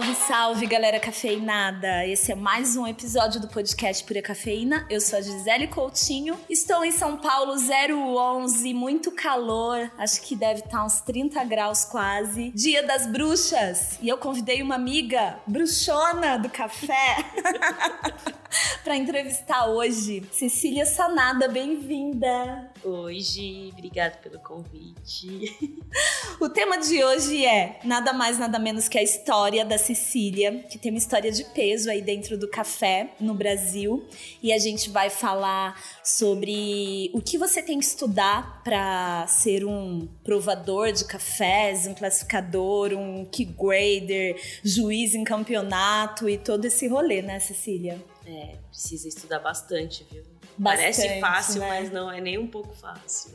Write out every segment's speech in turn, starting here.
Salve, salve, galera cafeinada! Esse é mais um episódio do podcast Pura Cafeína. Eu sou a Gisele Coutinho. Estou em São Paulo 011, muito calor. Acho que deve estar uns 30 graus quase. Dia das bruxas. E eu convidei uma amiga bruxona do café para entrevistar hoje. Cecília Sanada, bem-vinda! Gi, obrigada pelo convite. O tema de hoje é nada mais, nada menos que a história da Cecília, que tem uma história de peso aí dentro do café no Brasil. E a gente vai falar sobre o que você tem que estudar para ser um provador de cafés, um classificador, um key grader, juiz em campeonato e todo esse rolê, né, Cecília? É, precisa estudar bastante, viu? Bastante, Parece fácil, né? mas não é nem um pouco fácil.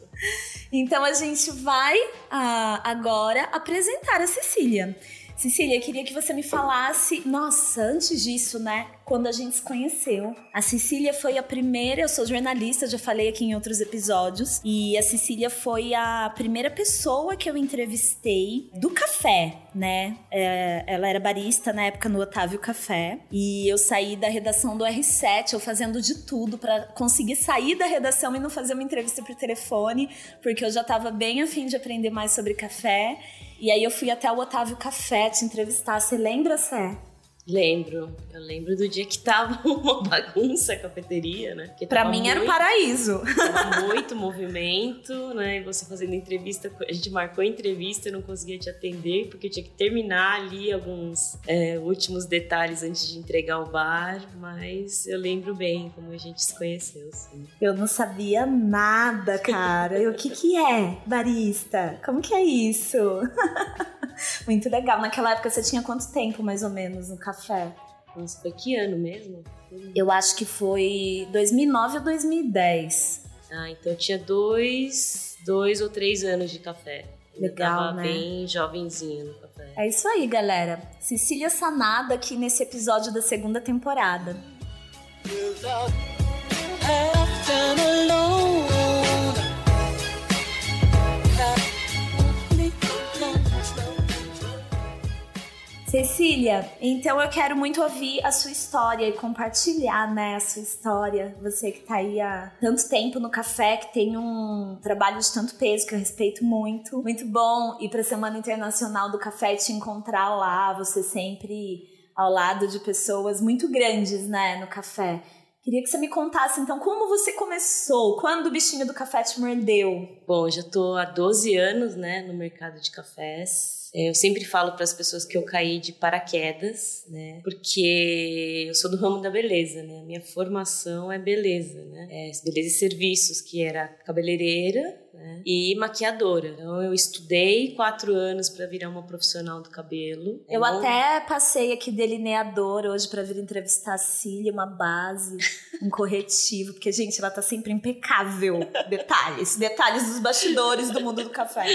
Então a gente vai ah, agora apresentar a Cecília. Cecília, eu queria que você me falasse. Nossa, antes disso, né? Quando a gente se conheceu. A Cecília foi a primeira. Eu sou jornalista, já falei aqui em outros episódios. E a Cecília foi a primeira pessoa que eu entrevistei do café, né? É, ela era barista na época no Otávio Café. E eu saí da redação do R7, eu fazendo de tudo para conseguir sair da redação e não fazer uma entrevista por telefone, porque eu já tava bem afim de aprender mais sobre café. E aí eu fui até o Otávio Café te entrevistar. Você lembra, Sé? Lembro, eu lembro do dia que tava uma bagunça a cafeteria, né? Porque Pra mim era o muito- paraíso. Tava muito movimento, né? E você fazendo entrevista, a gente marcou a entrevista, eu não conseguia te atender, porque eu tinha que terminar ali alguns é, últimos detalhes antes de entregar o bar, mas eu lembro bem como a gente se conheceu, sim. Eu não sabia nada, cara. Eu, O que que é barista? Como que é isso? Muito legal. Naquela época você tinha quanto tempo, mais ou menos, no café? Nossa, foi que ano mesmo? Eu acho que foi 2009 ou 2010. Ah, então eu tinha dois, dois ou três anos de café. Eu Legal, tava né? bem jovenzinha no café. É isso aí, galera. Cecília Sanada aqui nesse episódio da segunda temporada. without Cecília, então eu quero muito ouvir a sua história e compartilhar, né, a sua história. Você que tá aí há tanto tempo no café, que tem um trabalho de tanto peso que eu respeito muito. Muito bom ir pra Semana Internacional do Café te encontrar lá, você sempre ao lado de pessoas muito grandes, né, no café. Queria que você me contasse, então, como você começou? Quando o bichinho do café te mordeu? Bom, já tô há 12 anos, né, no mercado de cafés. Eu sempre falo para as pessoas que eu caí de paraquedas, né? Porque eu sou do ramo da beleza, né? Minha formação é beleza, né? É beleza e serviços, que era cabeleireira né? e maquiadora. Então eu estudei quatro anos para virar uma profissional do cabelo. Eu Não- até passei aqui delineador hoje pra vir entrevistar a Cília, uma base, um corretivo, porque, gente, ela tá sempre impecável. Detalhes, detalhes dos bastidores do mundo do café.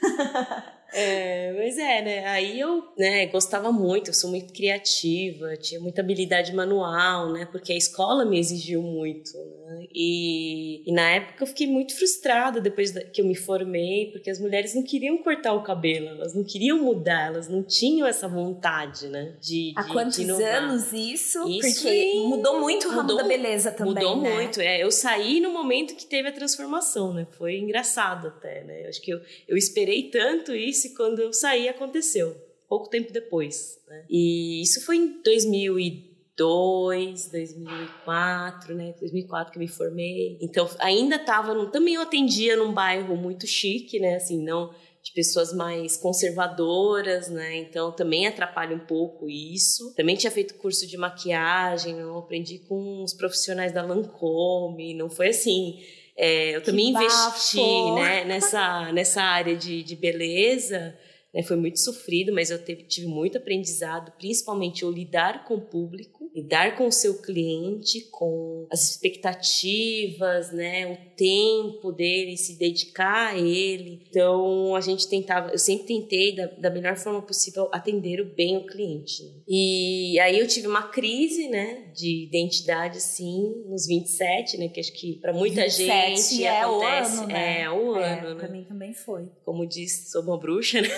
É, mas é, né? Aí eu, né, gostava muito, eu sou muito criativa, tinha muita habilidade manual, né? Porque a escola me exigiu muito, né? E, e na época eu fiquei muito frustrada depois que eu me formei, porque as mulheres não queriam cortar o cabelo, elas não queriam mudar, elas não tinham essa vontade, né? De, Há de- quantos de anos isso? Isso Porque mudou muito o ramo mudou- da beleza também, Mudou né? muito, é. Eu saí no momento que teve a transformação, né? Foi engraçado até, né? Eu acho que eu, eu esperei tanto isso e quando eu saí aconteceu. Pouco tempo depois, né? E isso foi em 2002, 2004, né? 2004 que eu me formei. Então, ainda tava... num- também eu atendia num bairro muito chique, né? Assim, não de pessoas mais conservadoras, né? Então também atrapalha um pouco isso. Também tinha feito curso de maquiagem, eu aprendi com os profissionais da Lancôme, não foi assim. É, eu Que também bafo! investi né, nessa, nessa área de, de beleza. né? Foi muito sofrido, mas eu teve- tive muito aprendizado, principalmente o lidar com o público, lidar com o seu cliente, com as expectativas, né, o tempo dele, se dedicar a ele. Então a gente tentava, eu sempre tentei da, da melhor forma possível atender o bem o cliente. né. E aí eu tive uma crise, né, de identidade assim, nos 27, né, que acho que para muita 27 gente é acontece, o ano, né? é o É, ano, Pra né? mim também foi. Como diz, sou uma bruxa, né?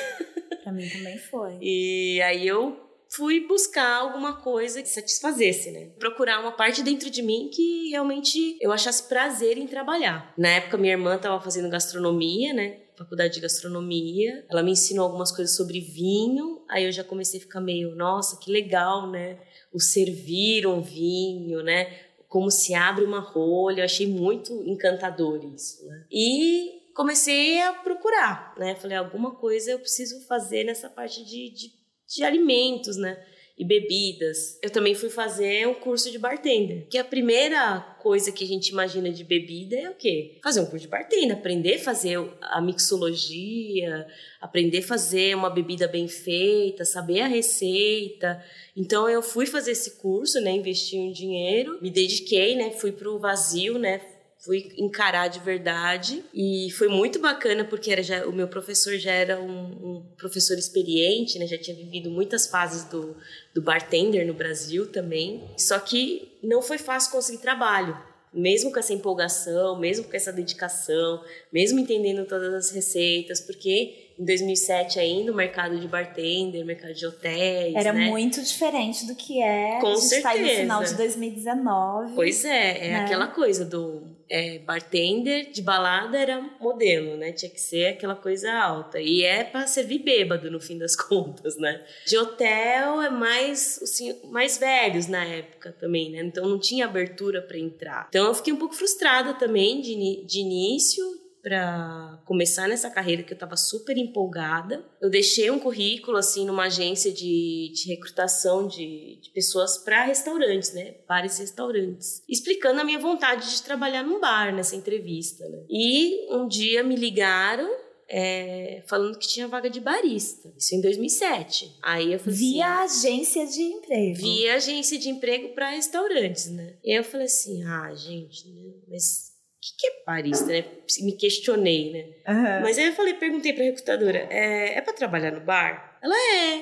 Pra mim também foi. E aí eu fui buscar alguma coisa que satisfazesse, né? Procurar uma parte dentro de mim que realmente eu achasse prazer em trabalhar. Na época, minha irmã estava fazendo gastronomia, né? Faculdade de gastronomia. Ela me ensinou algumas coisas sobre vinho. Aí eu já comecei a ficar meio, nossa, que legal, né? O servir um vinho, né? Como se abre uma rolha. Eu achei muito encantador isso, né? E comecei a procurar, né? Falei, alguma coisa eu preciso fazer nessa parte de, de de alimentos, né? E bebidas. Eu também fui fazer um curso de bartender. Que a primeira coisa que a gente imagina de bebida é o quê? Fazer um curso de bartender, aprender a fazer a mixologia, aprender a fazer uma bebida bem feita, saber a receita. Então eu fui fazer esse curso, né? Investi um dinheiro, me dediquei, né? Fui pro vazio, né? Fui encarar de verdade e foi muito bacana porque era já, o meu professor já era um, um, professor experiente, né? Já tinha vivido muitas fases do, do bartender no Brasil também. Só que não foi fácil conseguir trabalho, mesmo com essa empolgação, mesmo com essa dedicação, mesmo entendendo todas as receitas, porque em 2007 ainda o mercado de bartender, mercado de hotéis, Era né? muito diferente do que é. Com certeza. Tá aí no final de 2019. Pois é, é né? aquela coisa do é, bartender de balada era modelo, né? Tinha que ser aquela coisa alta. E é para servir bêbado, no fim das contas, né? De hotel é mais, assim, mais velhos na época também, né? Então não tinha abertura para entrar. Então eu fiquei um pouco frustrada também de, de início para começar nessa carreira que eu estava super empolgada. Eu deixei um currículo assim numa agência de, de recrutação de, de pessoas para restaurantes, né, bares e restaurantes, explicando a minha vontade de trabalhar num bar nessa entrevista. Né? E um dia me ligaram é, falando que tinha vaga de barista. Isso em 2007. Aí eu falei Via assim, agência de emprego. via agência de emprego para restaurantes, né? E eu falei assim, ah, gente, né? mas que, que é barista, né? Me questionei, né? Aham. Mas aí eu falei, perguntei pra recrutadora, é, é para trabalhar no bar? Ela é,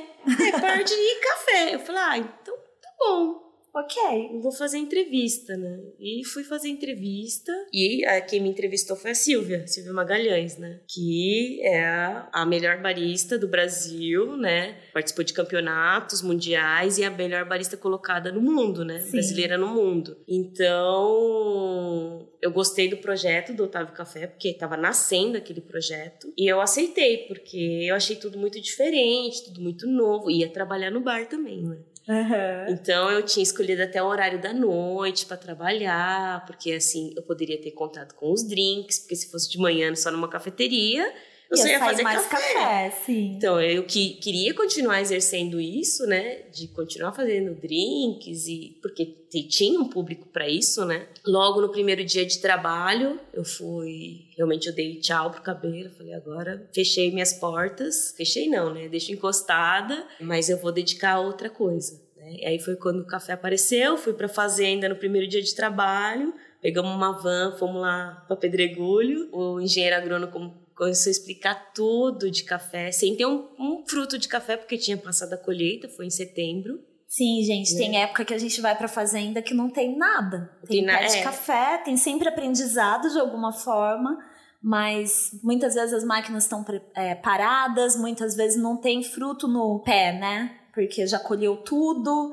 é parte de café. Eu falei, ah, então tá bom. Ok. Vou fazer entrevista, né? E fui fazer entrevista. E a, quem me entrevistou foi a Silvia, Silvia Magalhães, né? Que é a, a melhor barista do Brasil, né? Participou de campeonatos mundiais e é a melhor barista colocada no mundo, né? Sim. Brasileira no mundo. Então, eu gostei do projeto do Otávio Café, porque estava nascendo aquele projeto. E eu aceitei, porque eu achei tudo muito diferente, tudo muito novo. Ia trabalhar no bar também, né? Aham. Então eu tinha escolhido até o horário da noite para trabalhar, porque assim eu poderia ter contato com os drinks, porque se fosse de manhã só numa cafeteria, eu Ia só ia fazer mais café. café, sim. Então eu que queria continuar exercendo isso, né, de continuar fazendo drinks e porque tinha um público para isso, né? Logo no primeiro dia de trabalho, eu fui, realmente eu dei tchau pro cabelo, falei agora fechei minhas portas, fechei não, né? Deixo encostada, mas eu vou dedicar a outra coisa. Né? E aí foi quando o café apareceu, fui pra fazenda no primeiro dia de trabalho, pegamos uma van, fomos lá para Pedregulho, o engenheiro agrônomo começou a explicar tudo de café, sem ter um, um fruto de café, porque tinha passado a colheita, foi em setembro. Sim, gente, Né? tem época que a gente vai pra fazenda que não tem nada. Tem, Tem na- pé de é. café, tem sempre aprendizado de alguma forma, mas muitas vezes as máquinas estão é, paradas, muitas vezes não tem fruto no pé, né? Porque já colheu tudo,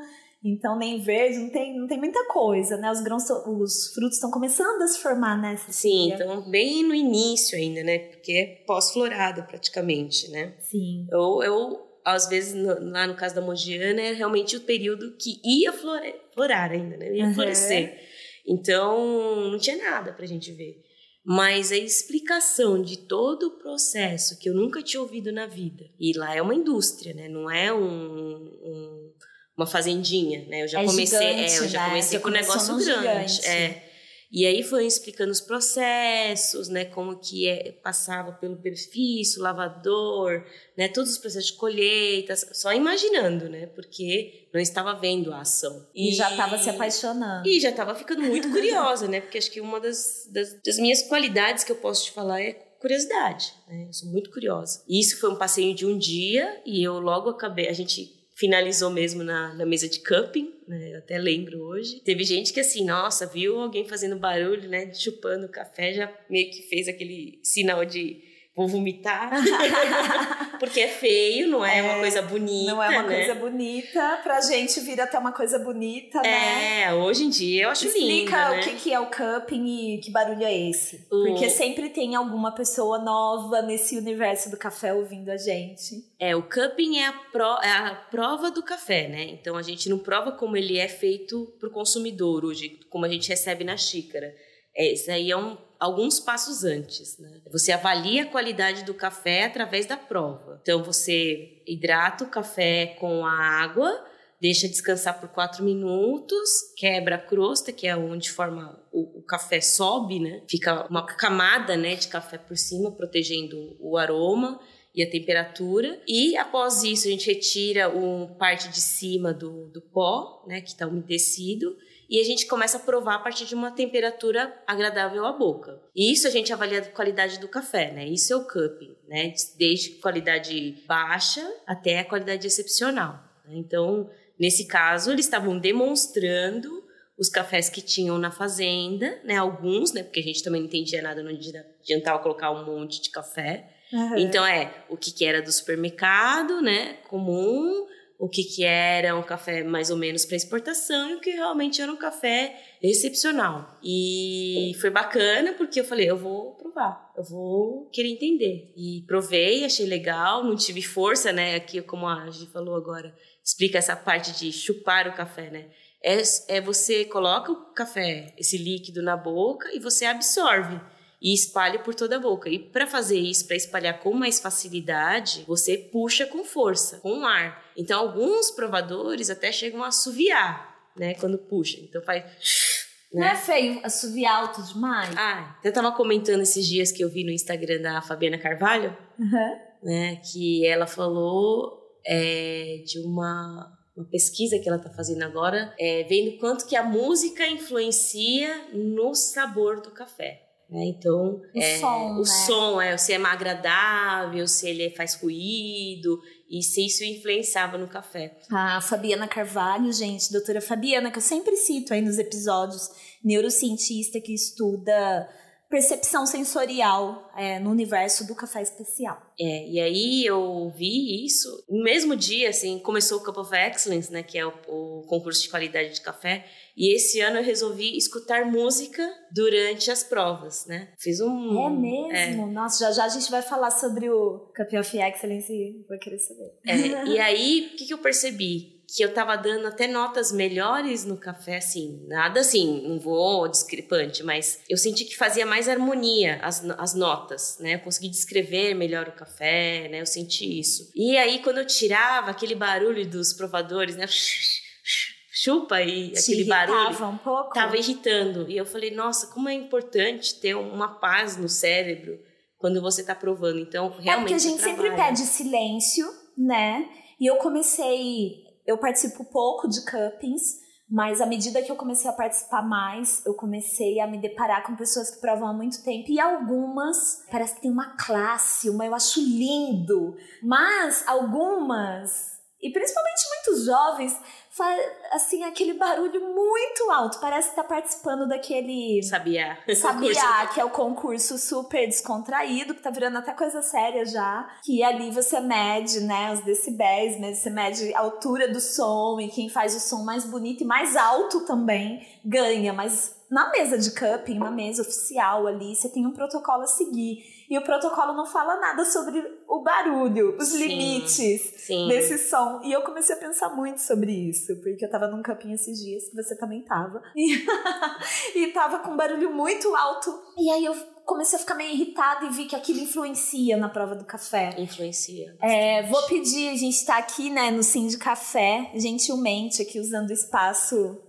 então nem verde, não tem, não tem muita coisa, né? Os grãos, os frutos estão começando a se formar, né? Sim, Cecília? então bem no início ainda, né? Porque é pós-florada praticamente, né? Sim. Eu, eu às vezes, no- lá no caso da Mogiana, é realmente o período que ia flore- florar ainda, né? Ia Uhum. florescer. Então, não tinha nada pra gente ver. Mas a explicação de todo o processo que eu nunca tinha ouvido na vida. E lá é uma indústria, né? Não é um, um- uma fazendinha, né? Eu já É comecei, gigante, é, eu já né? comecei com um negócio grande. gigante. É. E aí foi explicando os processos, né? Como que é, passava pelo perfil, lavador, né? Todos os processos de colheita, só imaginando, né? Porque não estava vendo a ação. E, já estava se apaixonando. E já estava ficando muito curiosa, né? Porque acho que uma das, das, das minhas qualidades que eu posso te falar é curiosidade, né? Eu sou muito curiosa. E isso foi um passeio de um dia e eu logo acabei... A gente finalizou mesmo na, na mesa de camping, né? Eu até lembro hoje. Teve gente que assim, nossa, viu alguém fazendo barulho, né? Chupando café, já meio que fez aquele sinal de vou vomitar. Porque é feio, não é, uma coisa bonita. Não é uma né? coisa bonita. Pra gente vira até uma coisa bonita, né? É, hoje em dia eu acho Explica linda, né? o que, que é o cupping e que barulho é esse. O- Porque sempre tem alguma pessoa nova nesse universo do café ouvindo a gente. É, o cupping é a, pro- é a prova do café, né? Então a gente não prova como ele é feito pro consumidor hoje, como a gente recebe na xícara. É, isso aí é um, alguns passos antes, né? Você avalia a qualidade do café através da prova. Então você hidrata o café com a água, deixa descansar por quatro minutos, quebra a crosta, que é onde forma o, o café sobe, né? Fica uma camada, né, de café por cima, protegendo o aroma e a temperatura. E após isso, a gente retira o parte de cima do, do pó, né, que está umedecido, e a gente começa a provar a partir de uma temperatura agradável à boca. E isso a gente avalia a qualidade do café, né? Isso é o cupping, né? Desde qualidade baixa até a qualidade excepcional. né? Então, nesse caso, eles estavam demonstrando os cafés que tinham na fazenda, né? Alguns, né? Porque a gente também não entendia nada, não adiantava colocar um monte de café. Então é o que, que era do supermercado, né? Comum, o que, que era um café mais ou menos para exportação e o que realmente era um café excepcional. E foi bacana porque eu falei, eu vou provar, eu vou querer entender. E provei, achei legal, não tive força, né? Aqui, como a Gi falou agora, explica essa parte de chupar o café, né? É, é você coloca o café, esse líquido na boca e você absorve e espalha por toda a boca. E para fazer isso, para espalhar com mais facilidade, você puxa com força, com ar. Então, alguns provadores até chegam a assoviar, né, quando puxa. Então faz Não é feio assoviar alto demais? Ah, eu tava comentando esses dias que eu vi no Instagram da Fabiana Carvalho, né, que ela falou é, de uma, uma pesquisa que ela tá fazendo agora, é, vendo quanto que a música influencia no sabor do café. Né? Então, O é, som, o né? som é se é mais agradável, se ele faz ruído e se isso influenciava no café. A Fabiana Carvalho, gente, doutora Fabiana, que eu sempre cito aí nos episódios, neurocientista que estuda percepção sensorial é, no universo do café especial. É, e aí eu vi isso. No mesmo dia, assim, começou o Cup of Excellence, né? Que é o, o concurso de qualidade de café. E esse ano eu resolvi escutar música durante as provas, né? Fiz um... É mesmo? Nossa, já já a gente vai falar sobre o of Excellence e vou querer saber. É, e aí, o que, que eu percebi? Que eu tava dando até notas melhores no café, assim. Nada assim, não vou discrepante, mas eu senti que fazia mais harmonia as, as notas, né? Eu consegui descrever melhor o café, né? Eu senti isso. E aí, quando eu tirava aquele barulho dos provadores, né? Chupa e Te aquele barulho um pouco? tava irritando. E eu falei, nossa, como é importante ter uma paz no cérebro quando você tá provando. Então, É porque realmente. a gente sempre pede silêncio, né? E eu comecei. Eu participo pouco de cuppings, mas à medida que eu comecei a participar mais, eu comecei a me deparar com pessoas que provam há muito tempo. E algumas, parece que tem uma classe, uma eu acho lindo. Mas algumas, e principalmente muitos jovens, faz assim aquele barulho muito alto. Parece que tá participando daquele. Sabia. Sabia que é o concurso super descontraído, que tá virando até coisa séria já. Que ali você mede, né, os decibéis, mas você mede a altura do som e quem faz o som mais bonito e mais alto também ganha. Mas na mesa de cupping, na mesa oficial ali, você tem um protocolo a seguir. E o protocolo não fala nada sobre o barulho, os Sim. limites Sim. desse som. E eu comecei a pensar muito sobre isso, porque eu tava num campinho esses dias, que você também tava. E, e tava com um barulho muito alto. E aí eu comecei a ficar meio irritada e vi que aquilo influencia na prova do café. Influencia. É, vou pedir, a gente tá aqui, né, no Sim de Café, gentilmente, aqui usando o espaço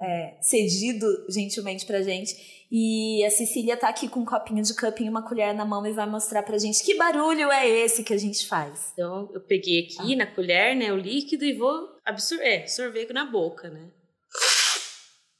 é, cedido gentilmente pra gente. E a Cecília tá aqui com um copinho de cupping e uma colher na mão e vai mostrar pra gente que barulho é esse que a gente faz. Então, eu peguei Ah. aqui na colher, né, o líquido e vou absorver, é, sorver na boca, né?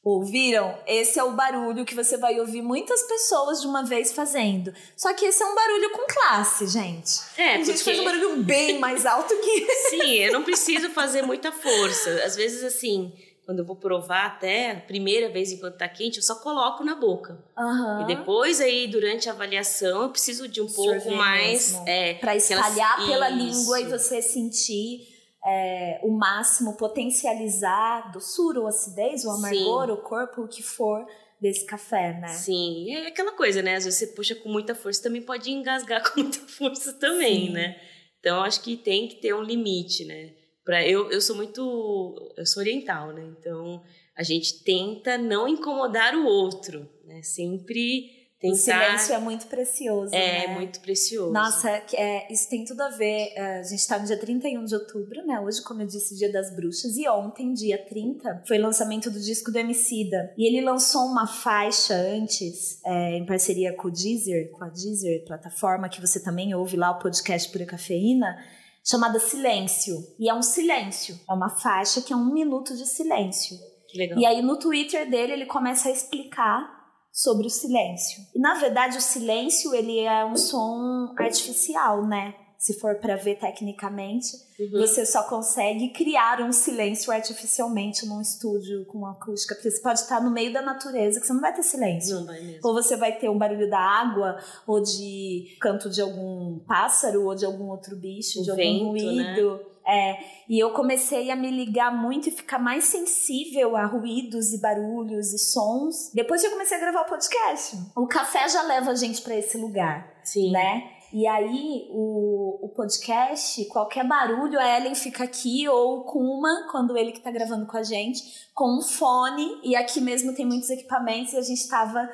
Ouviram? Esse é o barulho que você vai ouvir muitas pessoas de uma vez fazendo. Só que esse é um barulho com classe, gente. É, a gente porque- faz um barulho bem mais alto que Sim, eu não preciso fazer muita força. Às vezes, assim, quando eu vou provar até a primeira vez enquanto tá quente, eu só coloco na boca. Aham. E depois aí, durante a avaliação, eu preciso de um pouco mais... mesmo. É, aquelas- espalhar pela Isso. língua e você sentir é, o máximo, potencializar doçura ou acidez, o Sim. amargor, o corpo, o que for desse café, né? Sim, é aquela coisa, né? Às vezes você puxa com muita força, também pode engasgar com muita força também, Sim. né? Então, acho que tem que ter um limite, né? Pra, eu, eu sou muito... Eu sou oriental, né? Então, a gente tenta não incomodar o outro, né? Sempre tentar... O silêncio é muito precioso, é né? muito precioso. Nossa, que- é, isso tem tudo a ver. é, A gente tá no dia 31 de outubro, né? Hoje, como eu disse, dia das bruxas. E ontem, dia 30, foi o lançamento do disco do Emicida. E ele lançou uma faixa antes, é, em parceria com o Deezer, com a Deezer, plataforma que você também ouve lá, o podcast Pura Cafeína, chamada Silêncio. E é um silêncio. É uma faixa que é um minuto de silêncio. Que legal. E aí no Twitter dele ele começa a explicar sobre o silêncio. E na verdade o silêncio ele é um som artificial, né? Se for para ver tecnicamente, Uhum. você só consegue criar um silêncio artificialmente num estúdio com acústica, porque você pode estar no meio da natureza que você não vai ter silêncio. Não vai mesmo. Ou você vai ter um barulho da água, ou de canto de algum pássaro, ou de algum outro bicho, O de algum vento, né? ruído. É, e eu comecei a me ligar muito e ficar mais sensível a ruídos e barulhos e sons. Depois que eu comecei a gravar o podcast. O café já leva a gente para esse lugar, Sim. né? E aí, o, o podcast, qualquer barulho, a Ellen fica aqui, ou com uma, quando ele que tá gravando com a gente, com um fone, e aqui mesmo tem muitos equipamentos, e a gente tava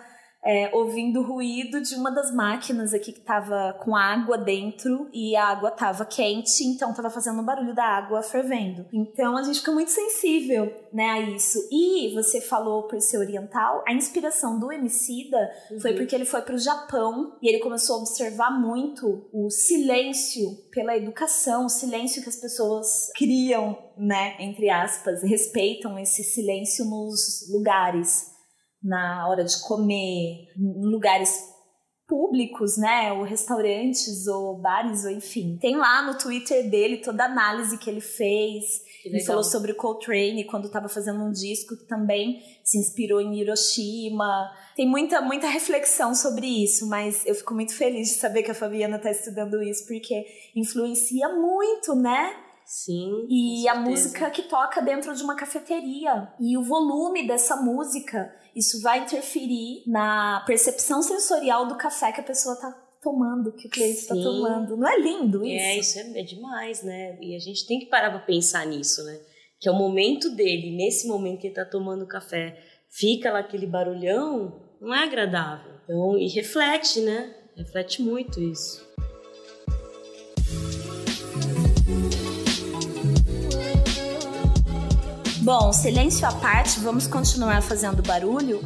é, ouvindo o ruído de uma das máquinas aqui que tava com água dentro, e a água tava quente, então tava fazendo o barulho da água fervendo. Então a gente fica muito sensível, né, a isso. E você falou por ser oriental, a inspiração do Emicida foi Uhum. porque ele foi pro Japão e ele começou a observar muito o silêncio pela educação, o silêncio que as pessoas criam, né, entre aspas, respeitam esse silêncio nos lugares, na hora de comer, em lugares públicos, né, ou restaurantes, ou bares, ou enfim. Tem lá no Twitter dele toda a análise que ele fez, Que ele falou sobre o Coltrane quando estava fazendo um disco que também se inspirou em Hiroshima. Tem muita, muita reflexão sobre isso, mas eu fico muito feliz de saber que a Fabiana está estudando isso, porque influencia muito, né? Sim. E a música que toca dentro de uma cafeteria. E o volume dessa música, isso vai interferir na percepção sensorial do café que a pessoa tá tomando, que o cliente está tomando. Não é lindo isso? É, isso é, é demais, né? E a gente tem que parar pra pensar nisso, né? Que é o momento dele, nesse momento que ele tá tomando café, fica lá aquele barulhão, não é agradável. Então, e reflete, né? Reflete muito isso. Bom, silêncio à parte, vamos continuar fazendo barulho.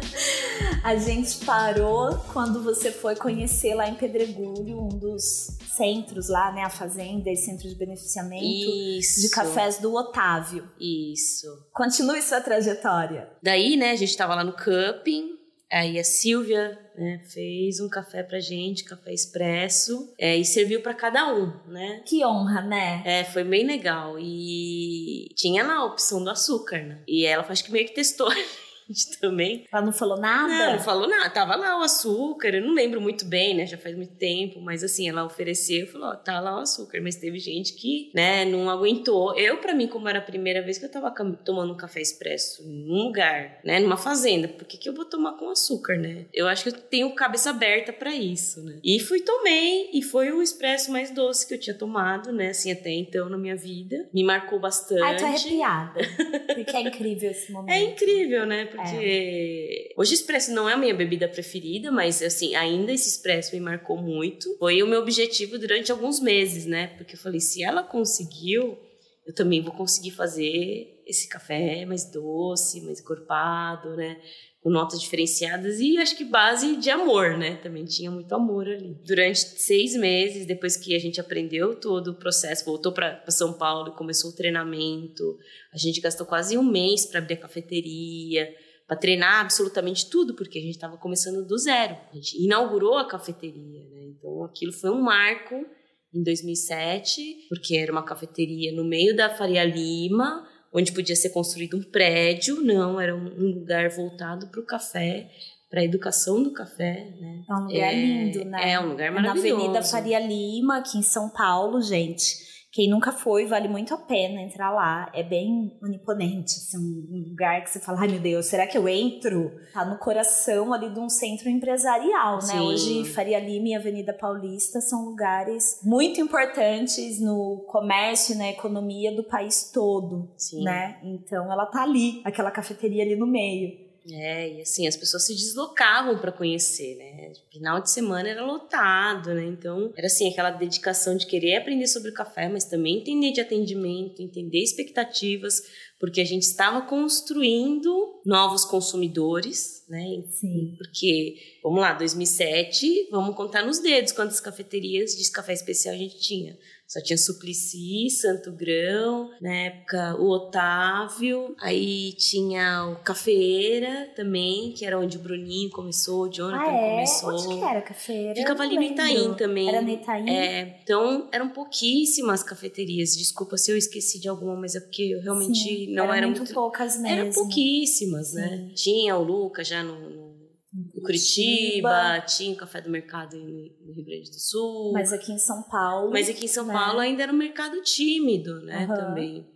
a gente parou quando você foi conhecer lá em Pedregulho, um dos centros lá, né? A fazenda e centro de beneficiamento Isso. de cafés do Otávio. Isso. Continue sua trajetória. Daí, né, a gente tava lá no Cupping, aí a Silvia né, fez um café pra gente, café expresso, é, e serviu pra cada um, né? Que honra, né? É, foi bem legal. E tinha lá a opção do açúcar, né? E ela acho que meio que testou gente também. Ela não falou nada? Não, não falou nada. Tava lá o açúcar. Eu não lembro muito bem, né? Já faz muito tempo. Mas assim, ela ofereceu e falou: ó, tá lá o açúcar. Mas teve gente que, né, não aguentou. Eu, pra mim, como era a primeira vez que eu tava tomando um café expresso num lugar, né, numa fazenda, por que, que eu vou tomar com açúcar, né? Eu acho que eu tenho cabeça aberta pra isso, né? E fui, tomei. E foi o expresso mais doce que eu tinha tomado, né, assim, até então na minha vida. Me marcou bastante. Ai, tô arrepiada. Porque é incrível esse momento. É incrível, né? Porque hoje expresso não é a minha bebida preferida, mas assim, ainda esse expresso me marcou muito. Foi o meu objetivo durante alguns meses, né? Porque eu falei, se ela conseguiu, eu também vou conseguir fazer esse café mais doce, mais encorpado, né? Com notas diferenciadas e acho que base de amor, né? Também tinha muito amor ali. Durante seis meses, depois que a gente aprendeu todo o processo, voltou para São Paulo e começou o treinamento, a gente gastou quase um mês para abrir a cafeteria, para treinar absolutamente tudo, porque a gente estava começando do zero. A gente inaugurou a cafeteria, né? Então aquilo foi um marco em 2007, porque era uma cafeteria no meio da Faria Lima, onde podia ser construído um prédio, não, era um, lugar voltado para o café, para a educação do café, né? É um lugar É- lindo, né? é um lugar É na maravilhoso. Avenida Faria Lima, aqui em São Paulo, gente. Quem nunca foi, vale muito a pena entrar lá. É bem imponente, assim, um lugar que você fala, ai meu Deus, será que eu entro? Tá no coração ali de um centro empresarial, né? Sim. Hoje, Faria Lima e Avenida Paulista são lugares muito importantes no comércio e na economia do país todo, Sim. né? Então, ela tá ali, aquela cafeteria ali no meio. É, e assim, as pessoas se deslocavam para conhecer, né? Final de semana era lotado, né? Então, era assim, aquela dedicação de querer aprender sobre o café, mas também entender de atendimento, entender expectativas, porque a gente estava construindo novos consumidores, né? Sim. Porque, vamos lá, 2007, vamos contar nos dedos quantas cafeterias de café especial a gente tinha. Só tinha Suplicy, Santo Grão, na época o Otávio, aí tinha o Cafeira também, que era onde o Bruninho começou, o Jonathan Ah, é? começou. Onde que era cafeira? Ficava ali não no Itaim lembro. também. Era no Itaim? É, então eram pouquíssimas cafeterias. Desculpa se eu esqueci de alguma, mas é porque eu realmente Sim, não era era muito, muito poucas mesmo. eram pouquíssimas, né? Sim. Tinha o Luca já no, Curitiba, tinha o Café do Mercado no Rio Grande do Sul. Mas aqui em São Paulo. Mas aqui em São né? Paulo ainda era um mercado tímido, né? Aham. Também.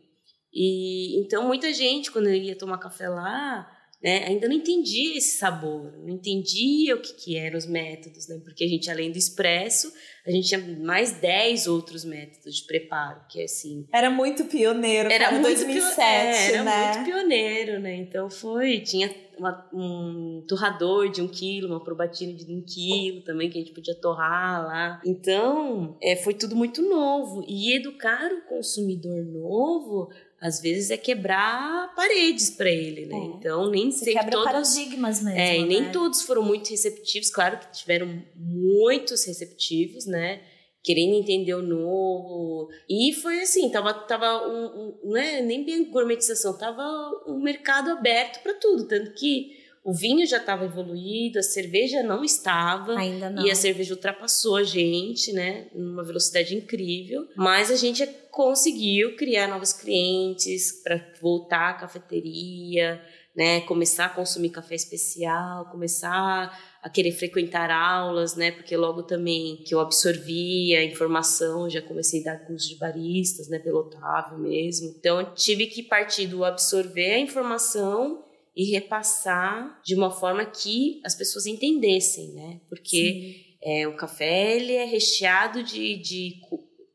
E então muita gente, quando ia tomar café lá, né, ainda não entendia esse sabor, não entendia o que, que eram os métodos, né? Porque a gente, além do expresso, a gente tinha mais 10 outros métodos de preparo, que é assim, Era muito pioneiro, era muito 2007, pio- é, era né? muito pioneiro, né? Então foi, tinha uma- um torrador de um quilo, uma probatina de um quilo também que a gente podia torrar lá. Então é, foi tudo muito novo e educar o consumidor novo às vezes é quebrar paredes para ele, né? É. Então nem Você sempre quebra todos paradigmas mesmo, é, e nem né? todos foram muito receptivos, claro que tiveram muitos receptivos, né? Querendo entender o novo. E foi assim, tava, tava um, um- não é nem bem gourmetização, tava um mercado aberto para tudo. Tanto que o vinho já estava evoluído, a cerveja não estava. Ainda não. E a cerveja ultrapassou a gente, né? Numa velocidade incrível. Mas a gente conseguiu criar novos clientes para voltar à cafeteria, né? Começar a consumir café especial, começar a querer frequentar aulas, né? Porque logo também que eu absorvi a informação, já comecei a dar curso de baristas, né? Pelo Otávio mesmo. Então eu tive que partir do absorver a informação e repassar de uma forma que as pessoas entendessem, né? Porque é, o café ele é recheado de, de,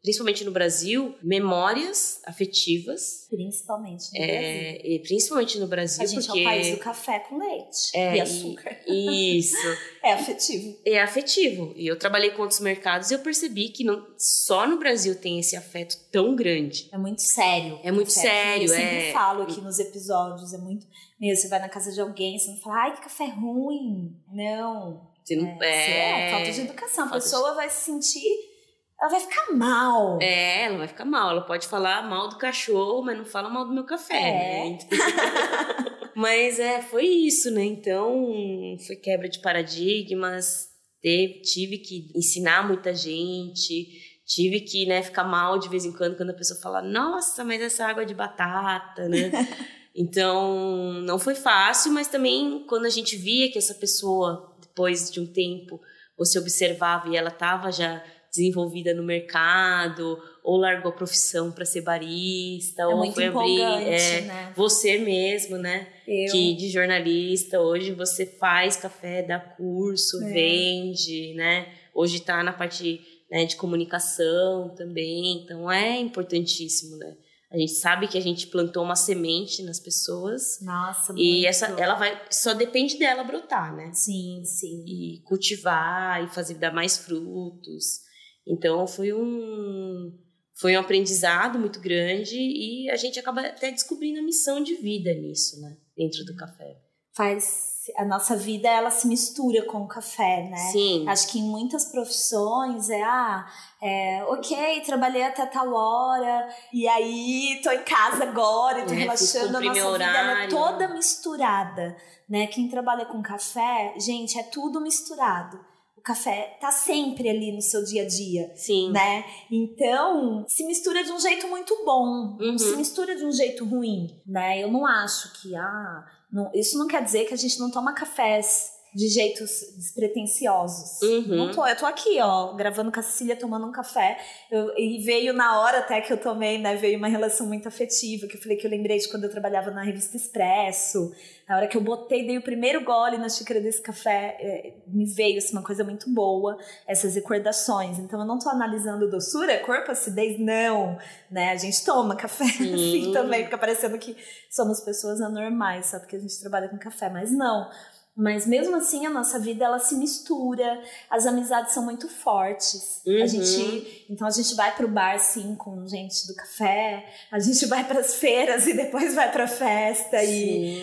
principalmente no Brasil, memórias afetivas, Principalmente no Brasil. é, e principalmente no Brasil, A gente porque é o país do café com leite É, e e- açúcar. isso É afetivo. é afetivo. E eu trabalhei com outros mercados e eu percebi que não, só no Brasil tem esse afeto tão grande. É muito sério. É muito Café. sério, Eu sempre é. falo aqui nos episódios, é muito... Meu, você vai na casa de alguém, você não fala, ai, que café ruim. Não. Você não, É, é falta de educação. A falta de- pessoa vai se sentir... Ela vai ficar mal. É, ela vai ficar mal. Ela pode falar mal do cachorro, mas não fala mal do meu café, É. né? mas é, foi isso, né? Então, foi quebra de paradigmas. Teve, tive que ensinar muita gente. Tive que, né, ficar mal de vez em quando quando a pessoa fala, nossa, mas essa água é de batata, né? Então, não foi fácil, mas também quando a gente via que essa pessoa, depois de um tempo, você observava e ela estava já desenvolvida no mercado, ou largou a profissão para ser barista, É ou foi abrir é, né? você mesmo, né? Eu... Que de jornalista, hoje você faz café, dá curso, É. vende, né? Hoje está na parte né, de comunicação também, então é importantíssimo, né? A gente sabe que a gente plantou uma semente nas pessoas Nossa, e muito. essa ela vai só depende dela brotar, né? Sim, sim. e cultivar e fazer dar mais frutos. Então foi um foi um aprendizado muito grande e a gente acaba até descobrindo a missão de vida nisso, né? Dentro do café. Faz... A nossa vida, ela se mistura com o café, né? Sim. Acho que em muitas profissões é, ah, é, ok, trabalhei até tal hora, e aí tô em casa agora, e tô É, relaxando. A nossa meu vida ela é horário. toda misturada, né? Quem trabalha com café, gente, é tudo misturado. O café tá sempre ali no seu dia a dia, Sim. né? Então, se mistura de um jeito muito bom, Uhum. não se mistura de um jeito ruim, né? Eu não acho que, ah, não- isso não quer dizer que a gente não toma cafés de jeitos despretensiosos. Uhum. Não tô, eu tô aqui, ó, gravando com a Cecília, tomando um café. Eu- e veio na hora até que eu tomei, né? Veio uma relação muito afetiva, que eu falei que eu lembrei de quando eu trabalhava na revista Expresso. Na hora que eu botei, dei o primeiro gole na xícara desse café, é, me veio assim, uma coisa muito boa, essas recordações. Então eu não tô analisando doçura, corpo, acidez, não. Né? A gente toma café Sim. assim também, fica parecendo que somos pessoas anormais, só porque a gente trabalha com café, mas não. Mas mesmo assim, a nossa vida ela se mistura, as amizades são muito fortes. Uhum. A gente, então a gente vai pro bar sim com gente do café, a gente vai pras feiras e depois vai pra festa e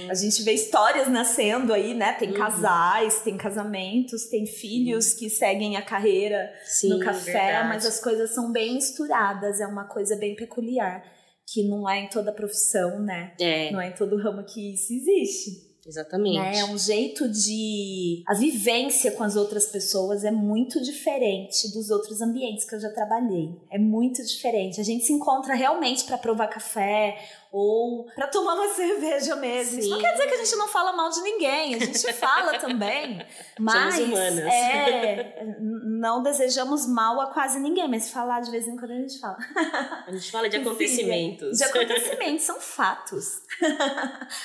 Sim. a gente vê histórias nascendo aí, né? Tem Uhum. casais, tem casamentos, tem filhos que seguem a carreira Sim, no café, verdade. mas as coisas são bem misturadas, é uma coisa bem peculiar, que não é em toda profissão, né? É, Não é em todo ramo que isso existe. Exatamente. Né? É um jeito de. A vivência com as outras pessoas é muito diferente dos outros ambientes que eu já trabalhei. É muito diferente. A gente se encontra realmente para provar café ou para tomar uma cerveja mesmo. Isso não Sim. quer dizer que a gente não fala mal de ninguém, a gente fala também. Mas humanas. é, não desejamos mal a quase ninguém, mas falar de vez em quando a gente fala. A gente fala de acontecimentos. De acontecimentos, são fatos.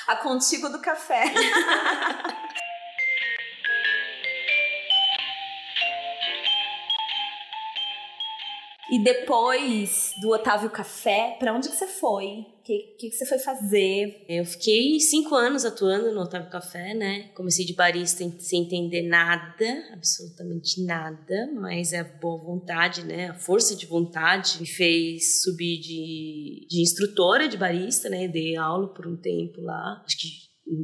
a contigo do café. E depois do Otávio Café, pra onde que você foi? O que, que, que você foi fazer? Eu fiquei cinco anos atuando no Otávio Café, né? Comecei de barista em- sem entender nada, absolutamente nada, mas a boa vontade, né? A força de vontade me fez subir de, de instrutora de barista, né? Dei aula por um tempo lá. Acho que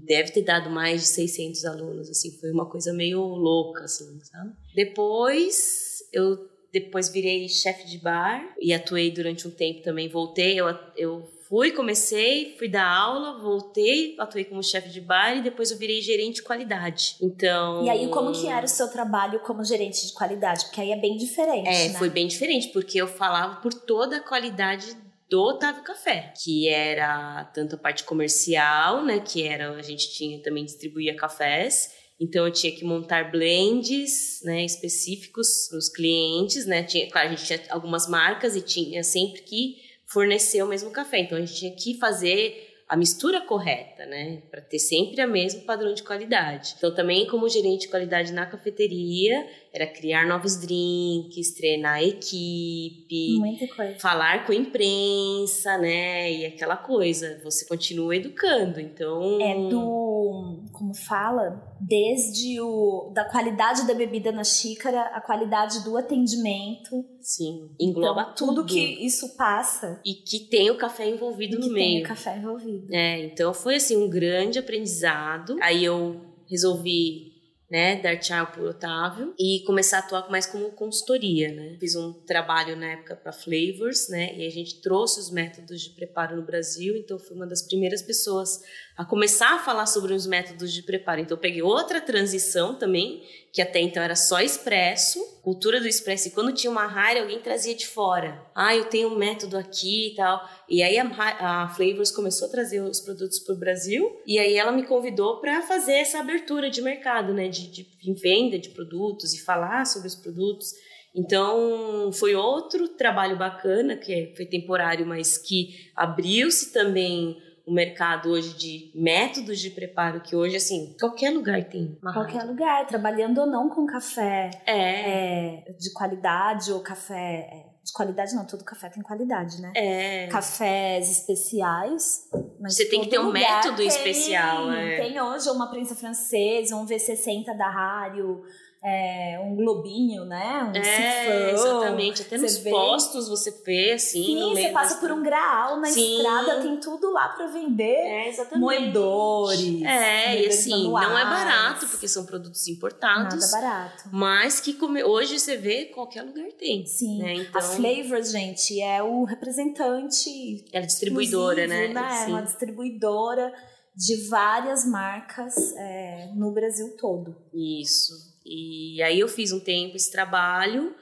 deve ter dado mais de 600 alunos, assim. Foi uma coisa meio louca, assim, sabe? Depois, eu depois virei chefe de bar e atuei durante um tempo também. Voltei, eu, eu fui, comecei, fui dar aula, voltei, atuei como chefe de bar e depois eu virei gerente de qualidade. Então. E aí, como que era o seu trabalho como gerente de qualidade? Porque aí é bem diferente, É, né? foi bem diferente, porque eu falava por toda a qualidade do Otávio Café, que era tanto a parte comercial, né, que era a gente tinha também distribuía cafés, então eu tinha que montar blends, né, específicos para os clientes, né, tinha, claro, a gente tinha algumas marcas e tinha sempre que fornecer o mesmo café, então a gente tinha que fazer a mistura correta, né, para ter sempre o mesmo padrão de qualidade. Então também como gerente de qualidade na cafeteria, era criar novos drinks, treinar a equipe, Muita coisa. falar com a imprensa, né? E aquela coisa, você continua educando, então... É do. Como fala? Desde o. Da qualidade da bebida na xícara, a qualidade do atendimento. Sim, engloba Então, tudo. tudo que isso passa. E que tem o café envolvido no que tem meio. o café envolvido. É, então foi assim um grande aprendizado. Aí eu resolvi, né, dar tchau pro Otávio e começar a atuar mais como consultoria, né? Fiz um trabalho na época para Flavors, né? E a gente trouxe os métodos de preparo no Brasil, então fui uma das primeiras pessoas a começar a falar sobre os métodos de preparo. Então eu peguei outra transição também, que até então era só expresso, cultura do expresso. E quando tinha uma rara, alguém trazia de fora. Ah, eu tenho um método aqui e tal. E aí a, a Flavors começou a trazer os produtos para o Brasil. E aí ela me convidou para fazer essa abertura de mercado, né? De, de, de venda de produtos e falar sobre os produtos. Então, foi outro trabalho bacana, que foi temporário, mas que abriu-se também o mercado hoje de métodos de preparo, que hoje, assim, qualquer lugar tem. Qualquer rádio. lugar, trabalhando ou não com café É, é, de qualidade ou café. é, de qualidade não, todo café tem qualidade, né? é. Cafés especiais. Mas Você tem que ter um método tem, especial, é. Tem hoje uma prensa francesa, um V60 da Rário, é, um globinho, né? Um É, sifão. exatamente. Até nos vê- postos você vê, assim, Sim, você passa por um graal na Sim. estrada, tem tudo lá pra vender. É, exatamente. Moedores. É, e assim, não é manuais. barato, porque são produtos importados. Nada barato. Mas que come- hoje você vê, qualquer lugar tem. Sim. Né? Então, A Flavors, gente, é o representante é distribuidora, exclusivo, né? É uma distribuidora de várias marcas é, no Brasil todo. Isso. E aí eu fiz um tempo esse trabalho.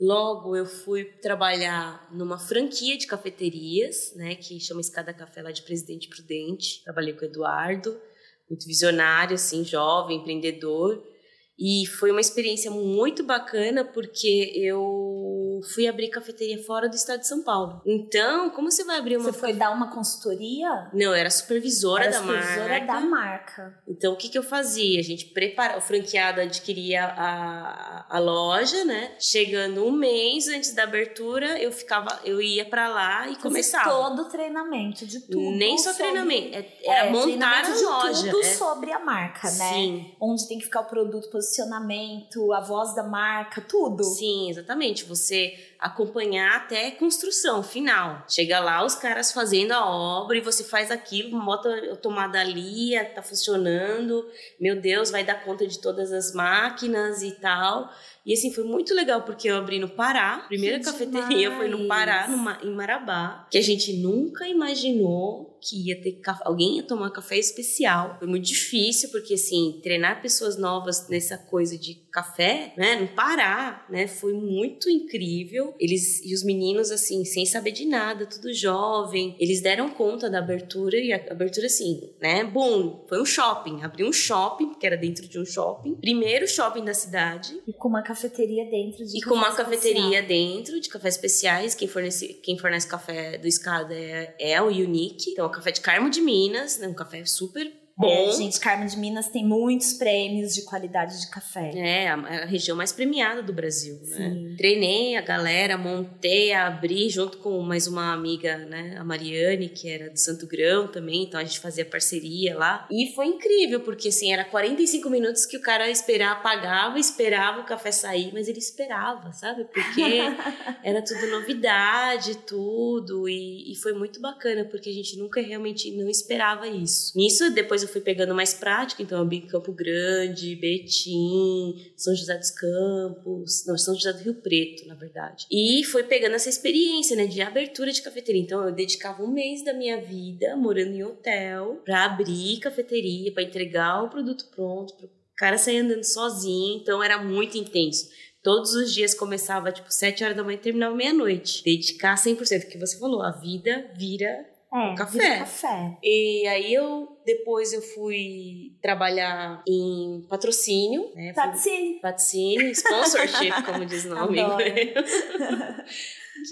Logo eu fui trabalhar numa franquia de cafeterias, né, que chama Escada Café lá de Presidente Prudente. Trabalhei com o Eduardo, muito visionário, assim, jovem, empreendedor. E foi uma experiência muito bacana porque eu fui abrir cafeteria fora do estado de São Paulo. Então, como você vai abrir uma Você foi dar uma consultoria? Não, eu era supervisora Era da supervisora marca. da marca. Então, o que, que eu fazia? A gente preparava, o franqueado adquiria a, a loja, né? Chegando um mês antes da abertura, eu ficava, eu ia pra lá e Fazer começava. todo o treinamento de tudo. Nem só sobre- treinamento, é, É, era montar treinamento a loja. tudo é. sobre a marca, né? Sim, Onde tem que ficar o produto, posicionamento, a voz da marca, tudo. sim, exatamente. Você say acompanhar até a construção final. Chega lá, os caras fazendo a obra e você faz aquilo, bota a tomada ali, tá funcionando. Meu Deus, vai dar conta de todas as máquinas e tal. E assim, foi muito legal, porque eu abri no Pará. A primeira Que cafeteria foi no demais. Pará, numa, em Marabá. Que a gente nunca imaginou que ia ter alguém ia tomar café especial. Foi muito difícil, porque assim, treinar pessoas novas nessa coisa de café, né, no Pará, né, foi muito incrível. Eles e os meninos assim, sem saber de nada, tudo jovem, eles deram conta da abertura e a abertura assim, né, boom, foi um shopping, abriu um shopping, que era dentro de um shopping, primeiro shopping da cidade. E com uma cafeteria dentro de E com uma café cafeteria especial. dentro de cafés especiais. Quem fornece, quem fornece café do Escada é, é o Unique. Então, é um café de Carmo de Minas, né? Um café super bom. É, gente, Carmo de Minas tem muitos prêmios de qualidade de café. É, a, a região mais premiada do Brasil, né? Sim. Treinei a galera, montei, abri junto com mais uma amiga, né? A Mariane, que era do Santo Grão também, então a gente fazia parceria lá. E foi incrível, porque assim, era 45 minutos que o cara esperava, pagava, esperava o café sair, mas ele esperava, sabe? Porque era tudo novidade, tudo, e, e foi muito bacana, porque a gente nunca realmente não esperava isso. Nisso, depois eu fui pegando mais prática, então eu abri Campo Grande, Betim, São José dos Campos, não, São José do Rio Preto, na verdade. E foi pegando essa experiência, né, de abertura de cafeteria. Então eu dedicava um mês da minha vida morando em hotel pra abrir cafeteria, pra entregar o produto pronto, pro cara sair andando sozinho, então era muito intenso. Todos os dias começava, tipo, 7 horas da manhã e terminava meia-noite. Dedicar 100%, que você falou, a vida vira É, Café. café. e aí eu depois eu fui trabalhar em patrocínio, né? Patrocínio. Patrocínio, sponsorship, como diz o nome.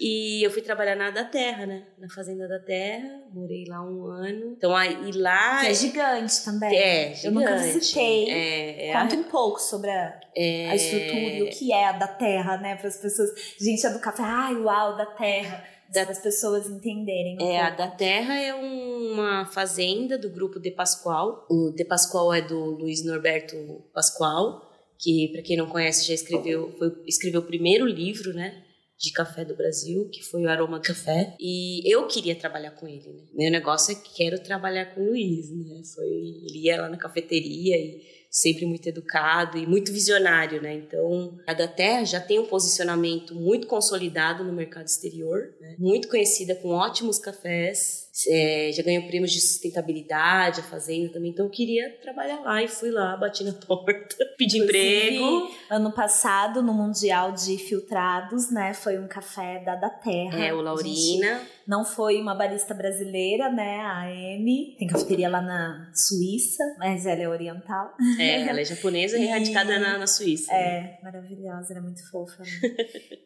E eu fui trabalhar na da Terra, né? Na Fazenda da Terra, morei lá um ano. Então aí lá Que é gigante também. é Eu nunca gigante. visitei. É, é, Conta um pouco sobre a, é, a estrutura e o que é a da terra, né? Para as pessoas. Gente, é do café. Ai, uau, da terra. Da- Para as pessoas entenderem. um É, a pouco. da Terra é uma fazenda do grupo De Pascoal. O De Pascoal é do Luiz Norberto Pascoal, que para quem não conhece já escreveu, foi, escreveu o primeiro livro, né, de café do Brasil, que foi o Aroma Café. E eu queria trabalhar com ele, né? Meu negócio é que quero trabalhar com o Luiz, né? Foi ele ia lá na cafeteria e sempre muito educado e muito visionário, né? Então, a da Terra já tem um posicionamento muito consolidado no mercado exterior, né? muito conhecida com ótimos cafés, é, já ganhou prêmios de sustentabilidade, a fazenda também. Então, eu queria trabalhar lá e fui lá, bati na porta, pedi emprego. Ano passado, no Mundial de Filtrados, né? Foi um café da da terra. É, o Laurina. não foi uma barista brasileira, né? A Amy. Tem cafeteria lá na Suíça, mas ela é oriental. É, ela é japonesa e radicada na, na Suíça. né? É, maravilhosa, era muito fofa. Né?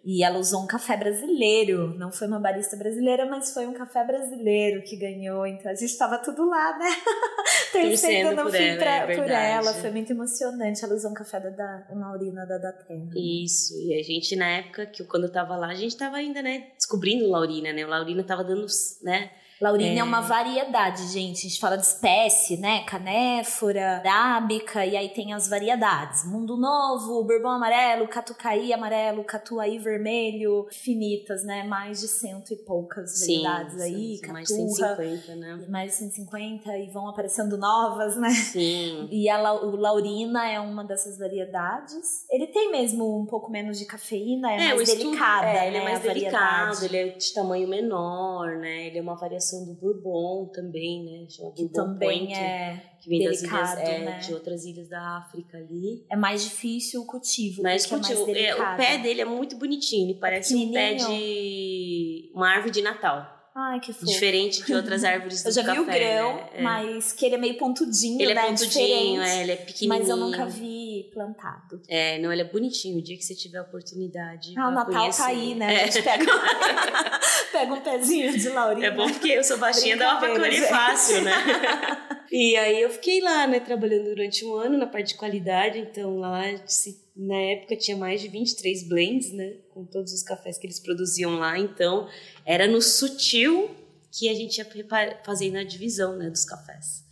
e ela usou um café brasileiro. Não foi uma barista brasileira, mas foi um café brasileiro que ganhou. Então a gente tava tudo lá, né? Torcendo no fim ela, pra- é por ela. Foi muito emocionante. Ela usou um café da, da uma urina da da terra. Isso, e a gente na época, que eu- quando eu tava lá, a gente tava ainda, né, descobrindo Laurina, né? O Laurina tava dando, né? Laurina é. É. uma variedade, gente. A gente fala de espécie, né? Canéfora, arábica, e aí tem as variedades. Mundo Novo, Bourbon Amarelo, Catucaí Amarelo, Catuaí Vermelho, finitas, né? Mais de cento e poucas Sim, variedades aí. são mais de Caturra, 150, né? mais de 150 e vão aparecendo novas, né? Sim. E a, o Laurina é uma dessas variedades. Ele tem mesmo um pouco menos de cafeína, é, o mais estudo- delicada, é, ele né? é mais a delicado, variedade. ele é de tamanho menor, né? Ele é uma variação criação do Bourbon também, né? Chama Que Bourbon também Point, é, que vem das delicado, ilhas, é, né? de outras ilhas da África ali. é mais difícil o cultivo. Mas porque é mais é, o pé dele é muito bonitinho, ele parece um pé de uma árvore de Natal. Ai, que fofo. Diferente de outras árvores do Eu já café, vi o grão, né? É. mas que ele é meio pontudinho, Ele né? é pontudinho, Diferente. é, ele é pequenininho. Mas eu nunca vi plantado. É, não, ele é bonitinho. O dia que você tiver a oportunidade. Ah, o Natal conhecer. tá aí, né? É. A gente pega, pega um pezinho de laurina. É bom porque eu sou baixinha, dá colher gente. fácil, né? e aí eu fiquei lá, né, trabalhando durante um ano na parte de qualidade. Então lá, na época, tinha mais de 23 blends, né? Com todos os cafés que eles produziam lá. Então era no sutil que a gente ia fazendo a divisão, né, dos cafés.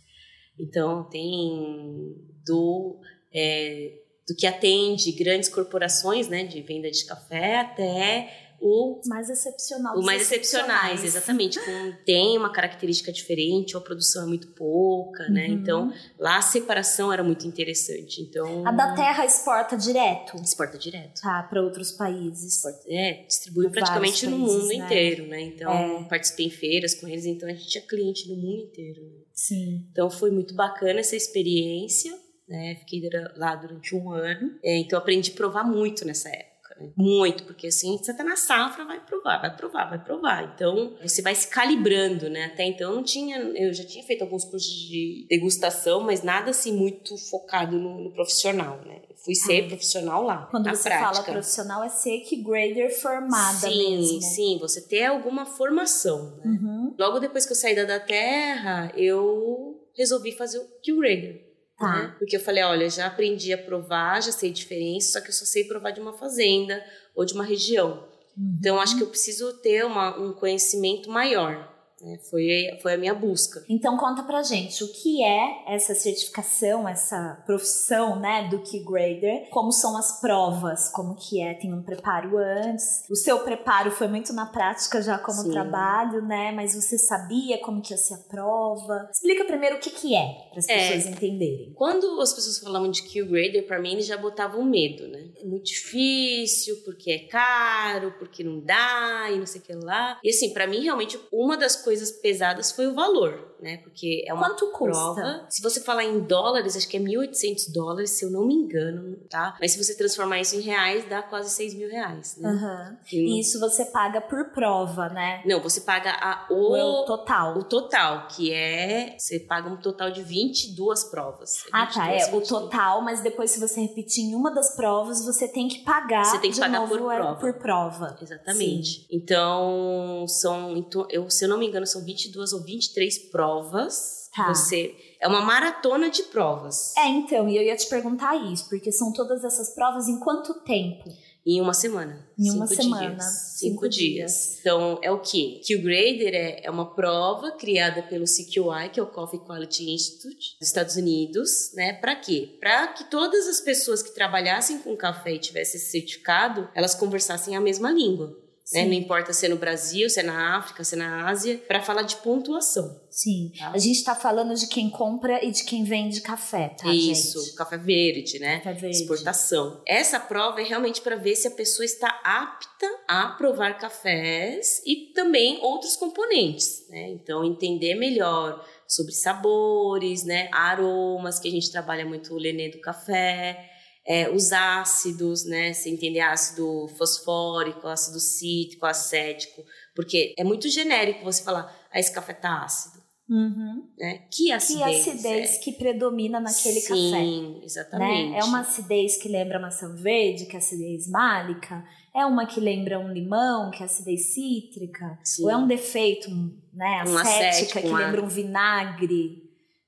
Então tem do, é, do que atende grandes corporações, né, de venda de café até o mais excepcional. o mais excepcionais, exatamente. Com, tem uma característica diferente, ou a produção é muito pouca, né? Uhum. Então, lá a separação era muito interessante. Então, A da terra exporta direto, exporta direto. tá? Para outros países. Exporta- É, distribui praticamente no países, mundo né? inteiro, né? Então, É. participei em feiras com eles, então a gente tinha cliente no mundo inteiro. né? Sim. Então, foi muito bacana essa experiência, né? Fiquei lá durante um ano. É, então, aprendi a provar muito nessa época. Muito, porque assim, você tá na safra, vai provar, vai provar, vai provar. Então, você vai se calibrando, né? Até então, eu não tinha, eu já tinha feito alguns cursos de degustação, mas nada assim muito focado no, no profissional, né? Eu fui ser Ah. profissional lá, Quando na você prática. fala profissional, é ser que grader formada sim, mesmo. sim, você ter alguma formação, né? Uhum. Logo depois que eu saí da da Terra, eu resolvi fazer o Q-Grader. Tá. né? Porque eu falei, olha, já aprendi a provar, já sei diferença, só que eu só sei provar de uma fazenda ou de uma região. Uhum. Então, acho que eu preciso ter uma, um conhecimento maior. Né? Foi, foi a minha busca. Então conta pra gente o que é essa certificação, essa profissão, né, do Key Grader, como são as provas, como que é, tem um preparo antes. O seu preparo foi muito na prática já como Sim. trabalho, né, mas você sabia como que ia ser a prova. Explica primeiro o que que é, para as É. pessoas entenderem. Quando as pessoas falavam de Q-Grader, para mim eles já botavam medo, né? É muito difícil, porque é caro, porque não dá e não sei o que lá. E assim, para mim realmente uma das coisas pesadas foi o valor, né? Porque é uma Quanto custa? prova. Se você falar em dólares, acho que é 1.800 dólares, se eu não me engano, tá? Mas se você transformar isso em reais, dá quase 6 mil reais, né? Não- E isso você paga por prova, né? Não, você paga a, Ou é o o, total? o total, que é... Você paga um total de 22 provas. Ah, tá. 22, É o 22. total, mas depois, se você repetir em uma das provas, você tem que pagar. Você tem que pagar por é, prova. por prova. Exatamente. Então, são, então, eu, se eu não me engano, são 22 ou 23 provas. Tá. Você é uma maratona de provas. É, então, e eu ia te perguntar isso, porque são todas essas provas em quanto tempo? Em uma semana. Em uma Cinco semana, Dias. cinco Cinco, dias. Então, é o quê? Q-Grader é, é uma prova criada pelo CQI, que é o Coffee Quality Institute, dos Estados Unidos, né? Para quê? Para que todas as pessoas que trabalhassem com café e tivessem esse certificado, elas conversassem a mesma língua. Né? Não importa se é no Brasil, se é na África, se é na Ásia, para falar de pontuação. Sim. Tá. A gente tá falando de quem compra e de quem vende café, tá, Isso, gente? café verde, né? Café verde. Exportação. Essa prova é realmente para ver se a pessoa está apta a provar cafés e também outros componentes, né? Então, entender melhor sobre sabores, né? Aromas, que a gente trabalha muito o lenê do café. É, os ácidos, né? Você entender ácido fosfórico, ácido cítrico, acético, porque é muito genérico você falar, ah, esse café tá ácido, Uhum. né? Que acidez, Que acidez é? que predomina naquele café. Sim, exatamente. Né? É uma acidez que lembra maçã verde, que é acidez málica. É uma que lembra um limão, que é acidez cítrica. Sim. Ou é um defeito, né? Um Acética, acético, que um lembra um vinagre,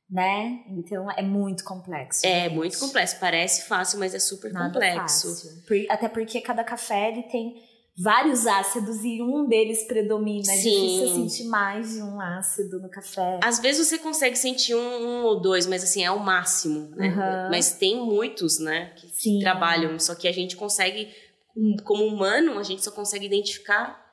né? Então é muito complexo. É gente. muito complexo. Parece fácil, mas é super Nada complexo. fácil. Por- até porque cada café ele tem vários ácidos e um deles predomina. É Sim. difícil sentir mais de um ácido no café. Às vezes você consegue sentir um, um ou dois, mas assim, é o máximo, né? Aham. Mas tem muitos, né, que Sim. trabalham. Só que a gente consegue, como humano, a gente só consegue identificar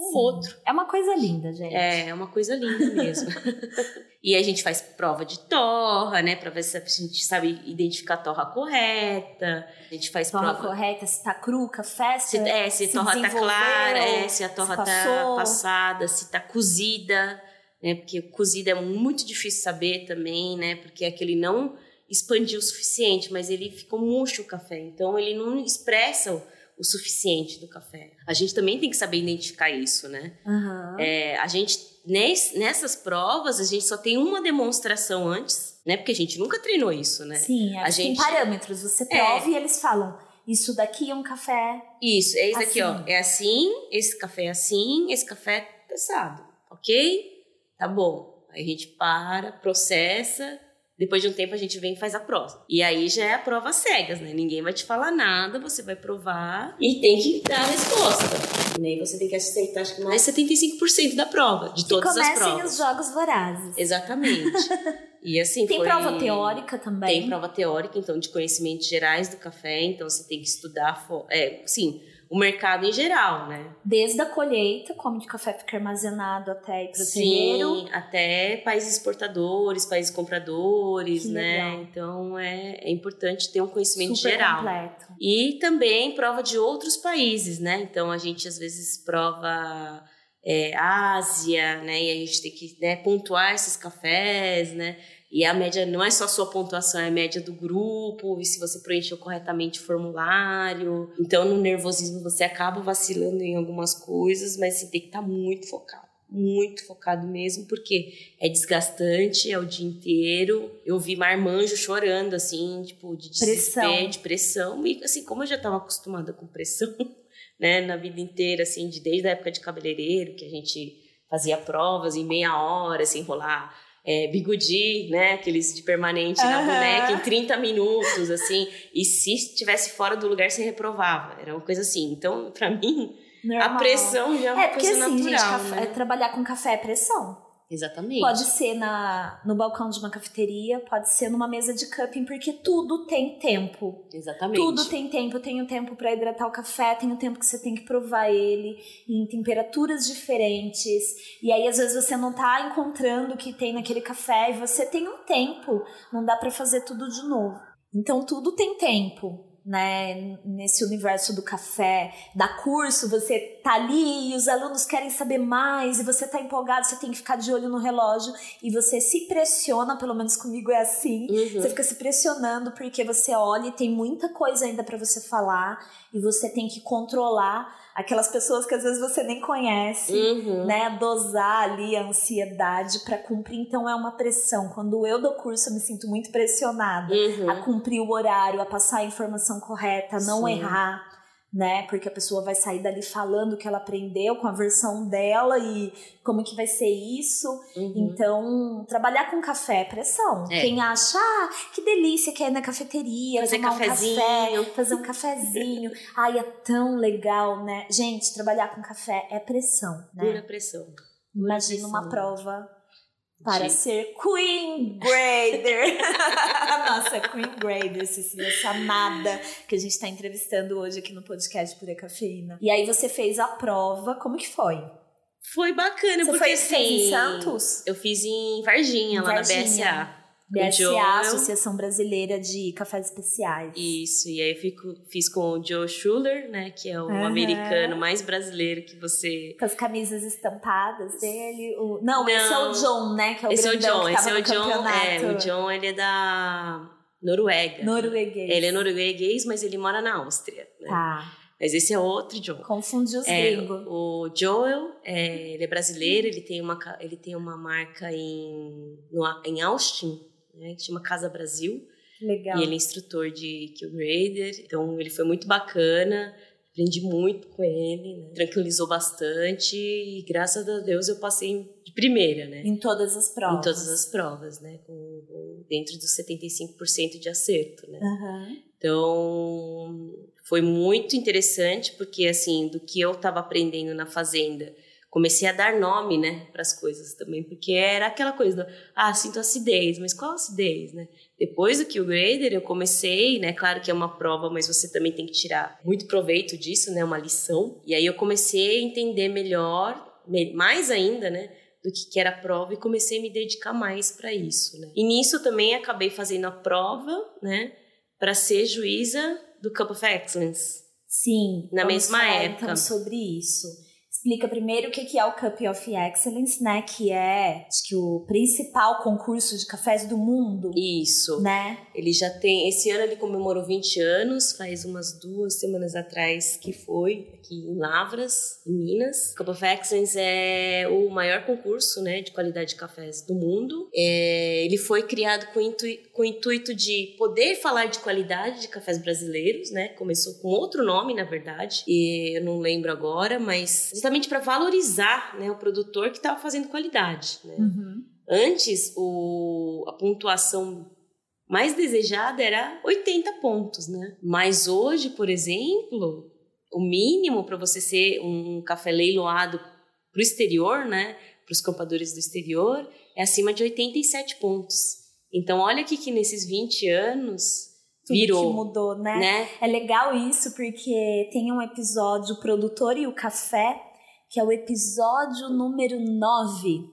o Sim. outro. É uma coisa linda, gente. É, é uma coisa linda mesmo. e a gente faz prova de torra, né? Pra ver se a gente sabe identificar a torra correta. A gente faz Torra prova. correta, se tá cru, café, Se, é, se a torra tá clara, é, se a torra tá passou. passada, se tá cozida, né? Porque cozida é muito difícil saber também, né? Porque aquele não expandiu o suficiente, mas ele ficou murcho o café. Então ele não expressa o, suficiente do café. A gente também tem que saber identificar isso, né? Aham. É, a gente, nes- nessas provas, a gente só tem uma demonstração antes, né? Porque a gente nunca treinou isso, né? Sim, A a gente... tem parâmetros. Você prova e eles falam, isso daqui é um café. Isso, é isso aqui, ó. Assim. É assim, esse café é assim, esse café é testado, ok? Tá bom. Aí a gente para, processa, depois de um tempo a gente vem e faz a prova. E aí já é a prova cegas, né? Ninguém vai te falar nada, você vai provar e tem que dar a resposta. E aí você tem que aceitar, acho que mais 75% da prova, de Que todas as comecem provas. os jogos vorazes. Exatamente. E assim Tem foi... prova teórica também. Tem prova teórica, então, de conhecimentos gerais do café. Então, você tem que estudar, é, sim, o mercado em geral, né? Desde a colheita, como o café fica armazenado até ir pro. Sim, até países exportadores, países compradores, Que né? legal. Então, é, é importante ter um conhecimento Super geral. completo. E também prova de outros países, né? Então a gente às vezes prova é, Ásia, né? E a gente tem que né, pontuar esses cafés, né? E a média não é só a sua pontuação, é a média do grupo, e se você preencheu corretamente o formulário. Então, no nervosismo, você acaba vacilando em algumas coisas, mas você tem que estar muito focado. Muito focado mesmo, porque é desgastante, é o dia inteiro. Eu vi marmanjo chorando, assim, tipo, de Pressão. desespero, de pressão. E assim, como eu já estava acostumada com pressão, né, na vida inteira, assim, de, desde a época de cabeleireiro, que a gente fazia provas em meia hora, assim, enrolar é, bigudi, né, aqueles de permanente na Aham. boneca, em 30 minutos, assim, e se estivesse fora do lugar, você reprovava, era uma coisa assim. Então, pra mim, Normal. a pressão já é uma É, porque coisa assim, gente, natural, café- né? trabalhar com café é pressão. Exatamente. Pode ser na, no balcão de uma cafeteria, pode ser numa mesa de cupping, porque tudo tem tempo. Exatamente. Tudo tem tempo. Eu tenho tempo para hidratar o café, tenho tempo que você tem que provar ele em temperaturas diferentes. E aí, às vezes, você não tá encontrando o que tem naquele café e você tem um tempo. Não dá para fazer tudo de novo. Então, tudo tem tempo. Né, nesse universo do café, da curso, você tá ali e os alunos querem saber mais e você tá empolgado, você tem que ficar de olho no relógio e você se pressiona, pelo menos comigo é assim, Uhum. você fica se pressionando porque você olha e tem muita coisa ainda pra você falar e você tem que controlar aquelas pessoas que às vezes você nem conhece, Uhum. né? Dosar ali a ansiedade pra cumprir. Então é uma pressão. Quando eu dou curso, eu me sinto muito pressionada Uhum. a cumprir o horário, a passar a informação correta, a não Sim. errar. Né? Porque a pessoa vai sair dali falando o que ela aprendeu com a versão dela e como que vai ser isso. Uhum. Então, trabalhar com café é pressão. É. Quem acha, ah, que delícia que é ir na cafeteria, Fazer tomar um cafezinho. café, fazer um cafezinho. Ai, é tão legal, né? Gente, trabalhar com café é pressão, Dura né? pressão. Imagina uma pressão. prova para De- ser Queen Grader. Nossa, Queen Grader, Cecília Samada, que a gente tá entrevistando hoje aqui no podcast Pura Cafeína. E aí você fez a prova, como que foi? Foi bacana, Você porque foi, assim... fez em Santos? Eu fiz em Varginha, Em lá Varginha. na BSA. BSA, Joel. Associação Brasileira de Cafés Especiais. Isso, e aí fico- fiz com o Joe Schuller, né? Que é o Aham. americano mais brasileiro que você. Com as camisas estampadas dele. O... Não, Não. esse é o John, né? Que é o esse é o John, que esse é o John. campeonato. É, o John ele é da Noruega. Norueguês. Ele é norueguês, mas ele mora na Áustria. Né? Tá, Mas esse é outro John. confundi os É, gringos. o Joel, é, ele é brasileiro, ele tem uma, ele tem uma marca em, no, em Austin, né, que chama Casa Brasil. Legal. E ele é instrutor de Kill Grader, então ele foi muito bacana. Aprendi muito com ele, né? tranquilizou bastante e graças a Deus eu passei de primeira, né? Em todas as provas. Em todas as provas, né? Com, com- dentro dos 75% de acerto, né? Aham. Então, foi muito interessante porque, assim, do que eu estava aprendendo na fazenda comecei a dar nome, né, para as coisas também, porque era aquela coisa, do, ah, sinto acidez, mas qual acidez, né? Depois do que o grader eu comecei, né, claro que é uma prova, mas você também tem que tirar muito proveito disso, né, uma lição. E aí eu comecei a entender melhor, mais ainda, né, do que, que era a prova e comecei a me dedicar mais para isso, né? E nisso também acabei fazendo a prova, né, para ser juíza do Cup of Excellence. Sim. Na mesma falar, época. Então, sobre isso. Explica primeiro o que é o Cup of Excellence, né? Que é, acho que o principal concurso de cafés do mundo, Isso. né? Ele já tem. Esse ano ele comemorou 20 anos, faz umas duas semanas atrás que foi, aqui em Lavras, em Minas. Cup of Excellence é o maior concurso né, de qualidade de cafés do mundo. É, ele foi criado com, intui, com o intuito de poder falar de qualidade de cafés brasileiros, né? Começou com outro nome, na verdade, e eu não lembro agora, mas justamente para valorizar né, o produtor que estava fazendo qualidade. Né? Uhum. Antes, o, a pontuação mais desejada era 80 pontos, né? Mas hoje, por exemplo, o mínimo para você ser um café leiloado para o exterior, né? Para os campadores do exterior, é acima de 87 pontos. Então, olha aqui que nesses 20 anos Tudo virou, que mudou, né? né? É legal isso porque tem um episódio o Produtor e o Café, que é o episódio número 9,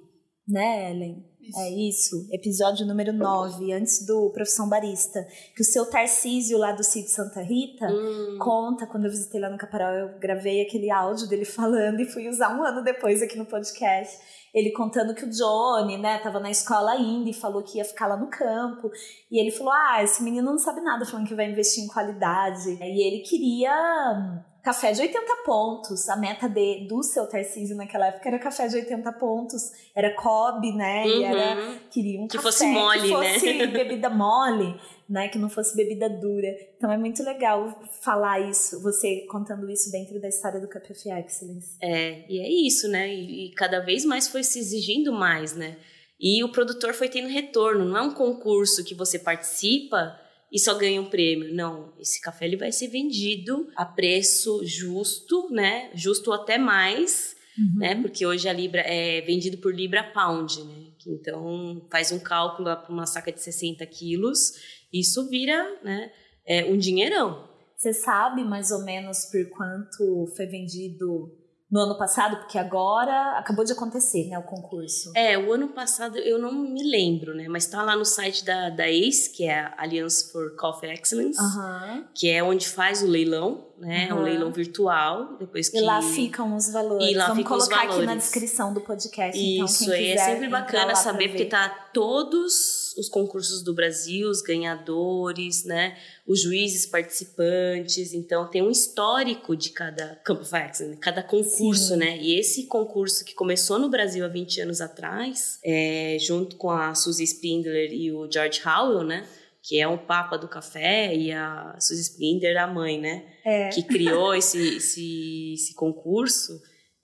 né, Ellen? É isso, episódio número 9, antes do Profissão Barista. Que o seu Tarcísio lá do Cid Santa Rita Hum, conta, quando eu visitei lá no Caparol, eu gravei aquele áudio dele falando e fui usar um ano depois aqui no podcast. Ele contando que o Johnny, né, tava na escola ainda e falou que ia ficar lá no campo. E ele falou: Ah, esse menino não sabe nada, falando que vai investir em qualidade. E ele queria hum, café de 80 pontos. A meta de, do seu Tarcísio naquela época era café de 80 pontos. Era Kobe, né? E era uhum. queria um Que café fosse mole, que fosse né? bebida mole, né? Que não fosse bebida dura. Então é muito legal falar isso, você contando isso dentro da história do of Excellence. É, e é isso, né? E, e cada vez mais foi se exigindo mais, né? E o produtor foi tendo retorno. Não é um concurso que você participa e só ganha um prêmio. Não, esse café ele vai ser vendido a preço justo, né? Justo até mais, né? Porque hoje a libra é vendido por libra pound, né? Então faz um cálculo para uma saca de 60 quilos, isso vira, né? É um dinheirão. Você sabe mais ou menos por quanto foi vendido no ano passado? Porque agora acabou de acontecer, né, o concurso. É, o ano passado eu não me lembro, né? Mas tá lá no site da, da ACE, que é a Alliance for Coffee Excellence, Aham. que é onde faz o leilão, né? É um leilão virtual, depois que... E lá ficam os valores. E lá Vamos colocar aqui na descrição do podcast. Isso, então, quem é sempre bacana saber, porque tá todos os concursos do Brasil, os ganhadores, né? Os juízes participantes, então tem um histórico de cada Camp of Excellence, cada concurso, Sim. né? E esse concurso que começou no Brasil há 20 anos atrás, é, junto com a Suzy Spindler e o George Howell, né? Que é o papa do café e a Suzy Spindler, a mãe, né? É. que criou esse, esse, esse concurso,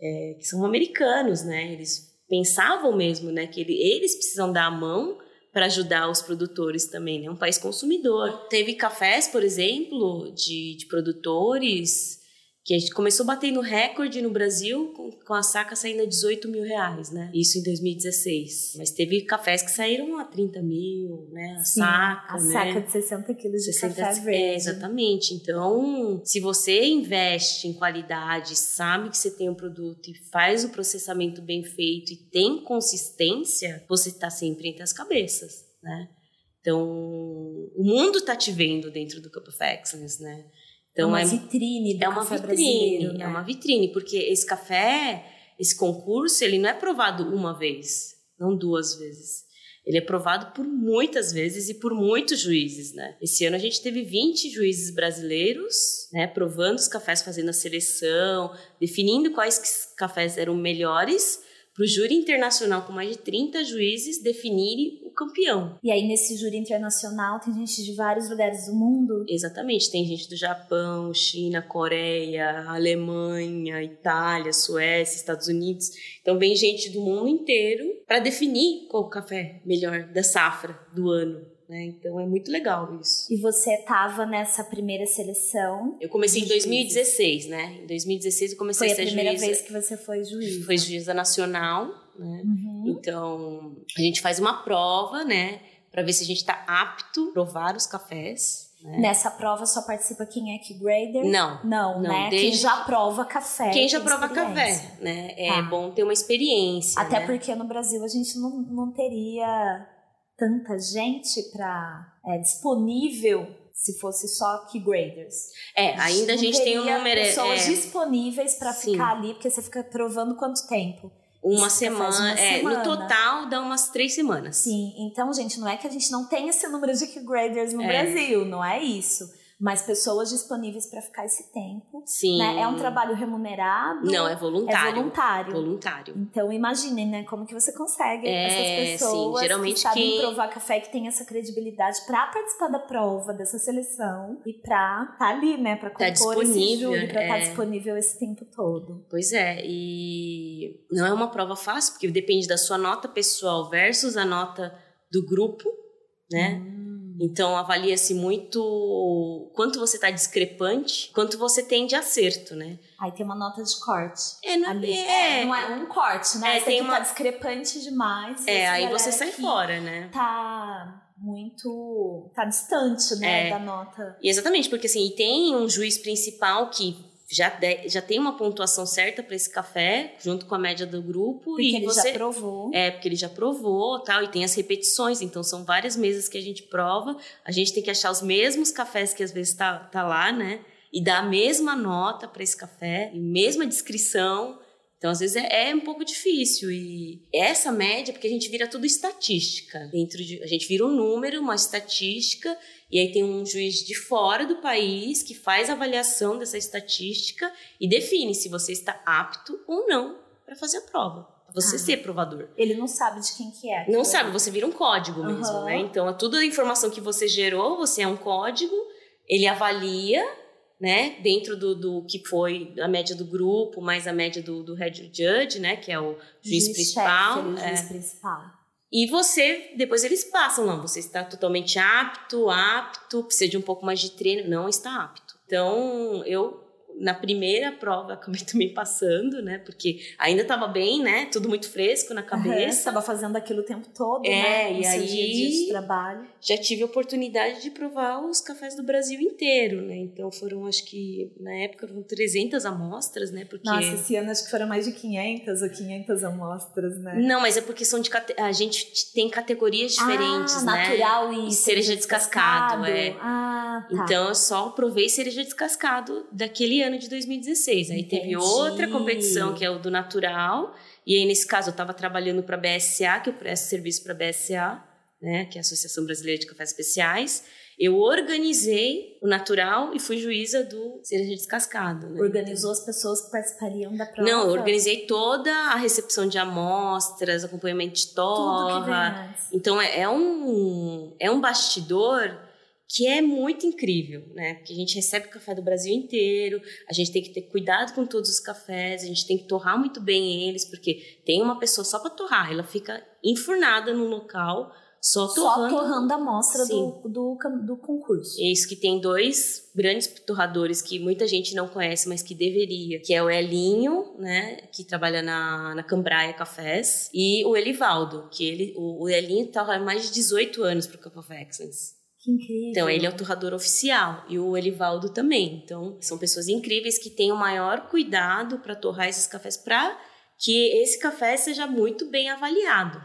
é, que são americanos, né? Eles pensavam mesmo, né, que ele- eles precisam dar a mão para ajudar os produtores também, né? Um país consumidor. Teve cafés, por exemplo, de, de produtores que a gente começou batendo recorde no Brasil com, com a saca saindo a 18 mil reais, né? Isso em 2016. Mas teve cafés que saíram a 30 mil, né? A Sim, saca, a né? saca de 60 quilos de 60 café é, verde. exatamente. Então, se você investe em qualidade, sabe que você tem um produto e faz o processamento bem feito e tem consistência, você está sempre entre as cabeças, né? Então, o mundo está te vendo dentro do Cup of Excellence, né? Então, uma é, vitrine do é uma vitrine, brasileiro, né? é uma vitrine, porque esse café, esse concurso, ele não é provado uma vez, não duas vezes. Ele é provado por muitas vezes e por muitos juízes, né? Esse ano a gente teve 20 juízes brasileiros, né, provando os cafés, fazendo a seleção, definindo quais cafés eram melhores para o júri internacional com mais de 30 juízes definirem o campeão. E aí, nesse júri internacional, tem gente de vários lugares do mundo. Exatamente, tem gente do Japão, China, Coreia, Alemanha, Itália, Suécia, Estados Unidos. Então vem gente do mundo inteiro para definir qual o café melhor da safra do ano. Né? Então é muito legal isso. E você estava nessa primeira seleção. Eu comecei em 2016, né? Em 2016 eu comecei Foi a ser a primeira juíza. vez que você foi juiz. Foi juíza nacional, né? Uhum. Então, a gente faz uma prova, né, Pra ver se a gente tá apto a provar os cafés. Né? Nessa prova só participa quem é que grader? Não. Não, Não, né? desde- Quem já prova café. Quem já prova café, né? É Tá. bom ter uma experiência. Até né? porque no Brasil a gente não, não teria tanta gente para disponível se fosse só key graders. É, ainda a Não gente tem um número. é, pessoas disponíveis para ficar ali, porque você fica provando quanto tempo. uma semana. uma é, semana. no total dá umas três semanas. Sim, então, gente, não é que a gente não tem esse número de key graders no É. Brasil, não é isso. Mas pessoas disponíveis para ficar esse tempo. Sim. né? É um trabalho remunerado? Não, é voluntário. É voluntário. Voluntário. Então imaginem, né, como que você consegue É, essas pessoas sim, geralmente que sabem quem- provar café que tem essa credibilidade pra participar da prova dessa seleção e pra estar ali, né, pra Tá compor esse disponível, júri, pra estar é. disponível esse tempo todo. Pois é, e não é uma prova fácil, porque depende da sua nota pessoal versus a nota do grupo, né? Hum. Então avalia-se muito quanto você está discrepante, quanto você tem de acerto, né? Aí tem uma nota de corte. É, não Ali. é, não é um corte, né? É, tem uma- estar discrepante demais. é, aí você sai fora, né? Tá muito. tá distante, né, É. da nota. E exatamente, porque assim, e tem um juiz principal que já, de- já tem uma pontuação certa para esse café, junto com a média do grupo, Porque e ele você já provou. É, porque ele já provou tal, e tem as repetições, então são várias mesas que a gente prova. A gente tem que achar os mesmos cafés que às vezes tá, tá lá, né? E dar a mesma nota para esse café, mesma descrição. Então, às vezes, é, é um pouco difícil. E essa média, porque a gente vira tudo estatística. Dentro de, a gente vira um número, uma estatística, e aí tem um juiz de fora do país que faz a avaliação dessa estatística e define se você está apto ou não para fazer a prova. Pra você Ah. ser provador. Ele não sabe de quem que é. Não sabe, você vira um código mesmo, Aham. né? Então, é tudo a informação que você gerou, você é um código, ele avalia, né? Dentro do, do que foi a média do grupo, mais a média do, do head judge, né? Que é o juiz, principal. Chefe, ele, o é. juiz principal. E você, depois eles passam, não, você está totalmente apto, apto, precisa de um pouco mais de treino, não está apto. Então, eu, na primeira prova, acabei também passando, né? Porque ainda estava bem, né? Tudo muito fresco na cabeça. Estava fazendo aquilo o tempo todo, É, né? e aí- dia dia de trabalho. já tive a oportunidade de provar os cafés do Brasil inteiro, né? Então foram, acho que, na época, foram 300 amostras, né? Porque... Nossa, esse ano acho que foram mais de 500 ou 500 amostras, né? Não, mas é porque são de cate- a gente tem categorias diferentes, ah, né? natural e, E cereja descascado, é. Ah, tá. Então eu só provei cereja descascado daquele ano de 2016. Aí teve Entendi. outra competição que é o do natural. E aí nesse caso eu estava trabalhando para a BSA, que eu presto serviço para a BSA, né, que é a Associação Brasileira de Cafés Especiais. Eu organizei o natural e fui juíza do cereja descascado. Né? Organizou as pessoas que participariam da prova. Não, eu organizei toda a recepção de amostras, acompanhamento de torra. Então é, é um é um bastidor que é muito incrível, né? Porque a gente recebe café do Brasil inteiro, a gente tem que ter cuidado com todos os cafés, a gente tem que torrar muito bem eles, porque tem uma pessoa só para torrar, ela fica enfurnada no local só Só torrando. torrando a amostra do, do, do concurso. É isso que tem dois grandes torradores que muita gente não conhece, mas que deveria, que é o Elinho, né, que trabalha na, na Cambraia Cafés, e o Elivaldo, que ele, o, o Elinho torra há mais de 18 anos para o Cup of Excellence. Que incrível. Então, ele é o torrador oficial e o Elivaldo também. Então, são pessoas incríveis que têm o maior cuidado para torrar esses cafés para que esse café seja muito bem avaliado,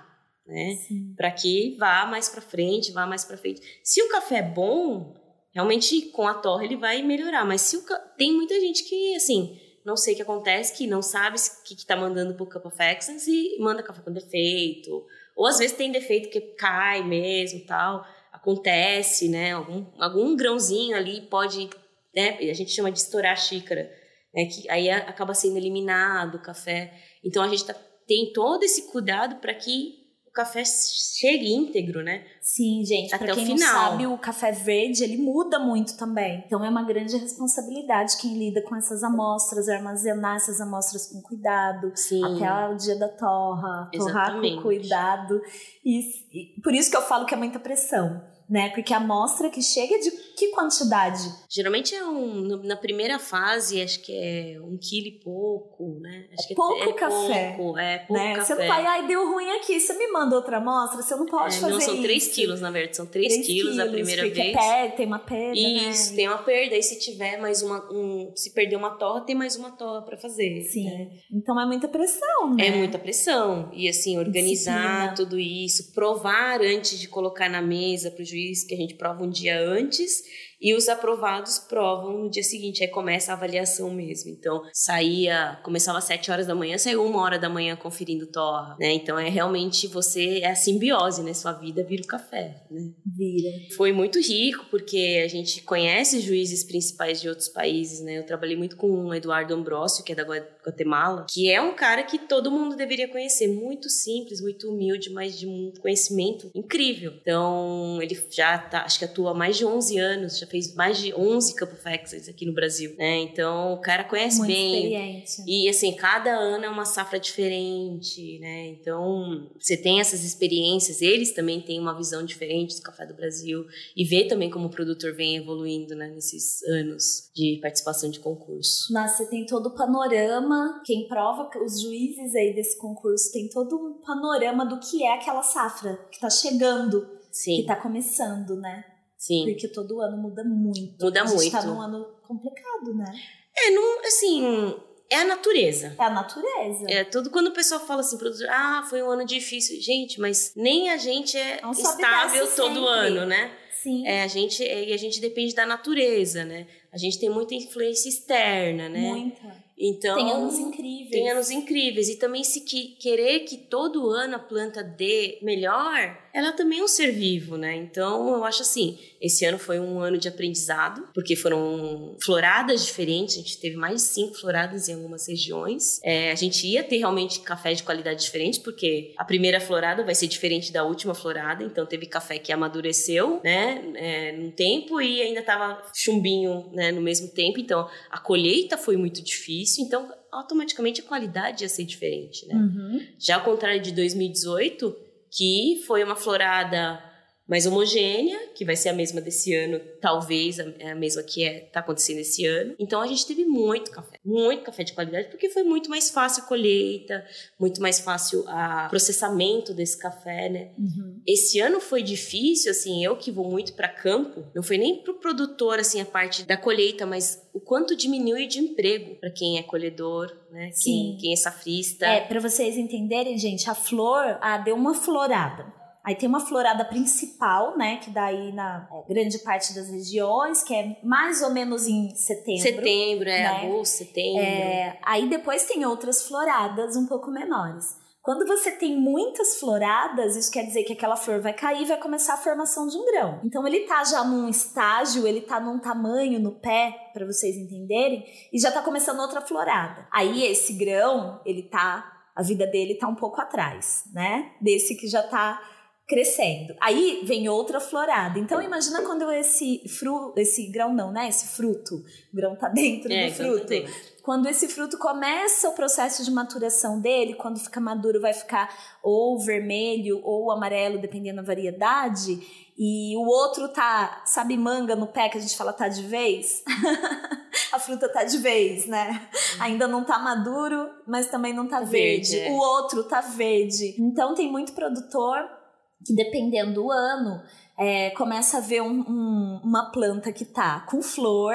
né? Para que vá mais para frente, vá mais para frente. Se o café é bom, realmente com a torre ele vai melhorar, mas se o ca... tem muita gente que assim, não sei o que acontece, que não sabe o que, que tá mandando pro Cup of Excellence e manda café com defeito. Ou às vezes tem defeito que cai mesmo, tal acontece, né? Algum, algum grãozinho ali pode, né? A gente chama de estourar a xícara, né? Que aí acaba sendo eliminado o café. Então a gente tá, tem todo esse cuidado para que o café chegue íntegro, né? Sim, gente, Até pra o quem final. não sabe, o café verde, ele muda muito também. Então é uma grande responsabilidade quem lida com essas amostras, armazenar essas amostras com cuidado, Sim. até o dia da torra, torrar Exatamente. com cuidado. E, e por isso que eu falo que é muita pressão. Né? Porque a amostra que chega é de que quantidade? Geralmente é um. Na primeira fase, acho que é um quilo e pouco, né? Acho que pouco café, Pouco, é pouco né? Você café. não vai, ai, deu ruim aqui, você me manda outra amostra, você não pode É, fazer não, são isso. 3 quilos, na verdade. São 3, Três quilos, a primeira porque vez. perde, tem uma perda, Isso, né? tem uma perda. E se tiver mais uma. Um, se perder uma torra, tem mais uma torra pra fazer. Sim. né? Então é muita pressão, né? É muita pressão. E assim, organizar Disciplina. tudo isso, provar antes de colocar na mesa pro juiz, que a gente prova um dia antes, e os aprovados provam no dia seguinte. Aí começa a avaliação mesmo. Então, saía, começava às 7 horas da manhã, saiu uma hora da manhã conferindo torra, né? Então é realmente você, é a simbiose, né? Sua vida vira o café, né? Vira. Foi muito rico, porque a gente conhece juízes principais de outros países, né? Eu trabalhei muito com o Eduardo Ambrosio, que é da Gua- Guatemala, que é um cara que todo mundo deveria conhecer. Muito simples, muito humilde, mas de um conhecimento incrível. Então, ele já tá, acho que atua há mais de 11 anos, já fez mais de 11 Campo Fexes aqui no Brasil, né? Então, o cara conhece Muito bem. experiente. E assim, cada ano é uma safra diferente, né? Então, você tem essas experiências, eles também têm uma visão diferente do café do Brasil e vê também como o produtor vem evoluindo, né, nesses anos de participação de concurso. Nossa, você tem todo o panorama. Quem prova, os juízes aí desse concurso, tem todo um panorama do que é aquela safra que tá chegando, que Sim, tá começando, né? Sim. Porque todo ano muda muito. Muda a gente tá muito. num ano complicado, né? É, não, assim, é a natureza. É a natureza. É tudo quando o pessoal fala assim, produtor, ah, foi um ano difícil. Gente, mas nem a gente é Não estável todo sempre. ano, né? Sim. É, a gente, é, e a gente depende da natureza, né? A gente tem muita influência externa, né? Muita. Então, Tem anos incríveis. tem anos incríveis. E também se que, querer que todo ano a planta dê melhor, ela também é um ser vivo, né? Então, eu acho assim, esse ano foi um ano de aprendizado, porque foram floradas diferentes, a gente teve mais de cinco floradas em algumas regiões. É, a gente ia ter realmente café de qualidade diferente, porque a primeira florada vai ser diferente da última florada, então teve café que amadureceu, né, é, num tempo e ainda tava chumbinho, né, no mesmo tempo, então a colheita foi muito difícil, então automaticamente a qualidade ia ser diferente, né? Uhum. Já ao contrário de 2018, que foi uma florada mais homogênea, que vai ser a mesma desse ano, talvez a, a mesma que é, tá acontecendo esse ano. Então a gente teve muito café, muito café de qualidade, porque foi muito mais fácil a colheita, muito mais fácil o processamento desse café, né? Uhum. Esse ano foi difícil, assim, eu que vou muito para campo, não foi nem pro produtor, assim, a parte da colheita, mas o quanto diminui de emprego para quem é colhedor, né? Sim. Quem, quem é safrista. É, pra vocês entenderem, gente, a flor, ah, deu uma florada. Aí tem uma florada principal, né, que daí na é, grande parte das regiões, que é mais ou menos em setembro. Setembro, é né? agosto, setembro. É, aí depois tem outras floradas um pouco menores. Quando você tem muitas floradas, isso quer dizer que aquela flor vai cair e vai começar a formação de um grão. Então ele tá já num estágio, ele tá num tamanho no pé, para vocês entenderem, e já tá começando outra florada. Aí esse grão, ele tá, a vida dele tá um pouco atrás, né? Desse que já tá crescendo. Aí vem outra florada. Então imagina quando esse fru, esse grão não, né? Esse fruto, o grão tá dentro É, do tá fruto. dentro. Quando esse fruto começa o processo de maturação dele, quando fica maduro, vai ficar ou vermelho ou amarelo, dependendo da variedade. E o outro tá, sabe, manga no pé que a gente fala tá de vez? a fruta tá de vez, né? Ainda não tá maduro, mas também não tá verde. Verde, é. O outro tá verde. Então tem muito produtor que, dependendo do ano, é, começa a ver um- um- uma planta que tá com flor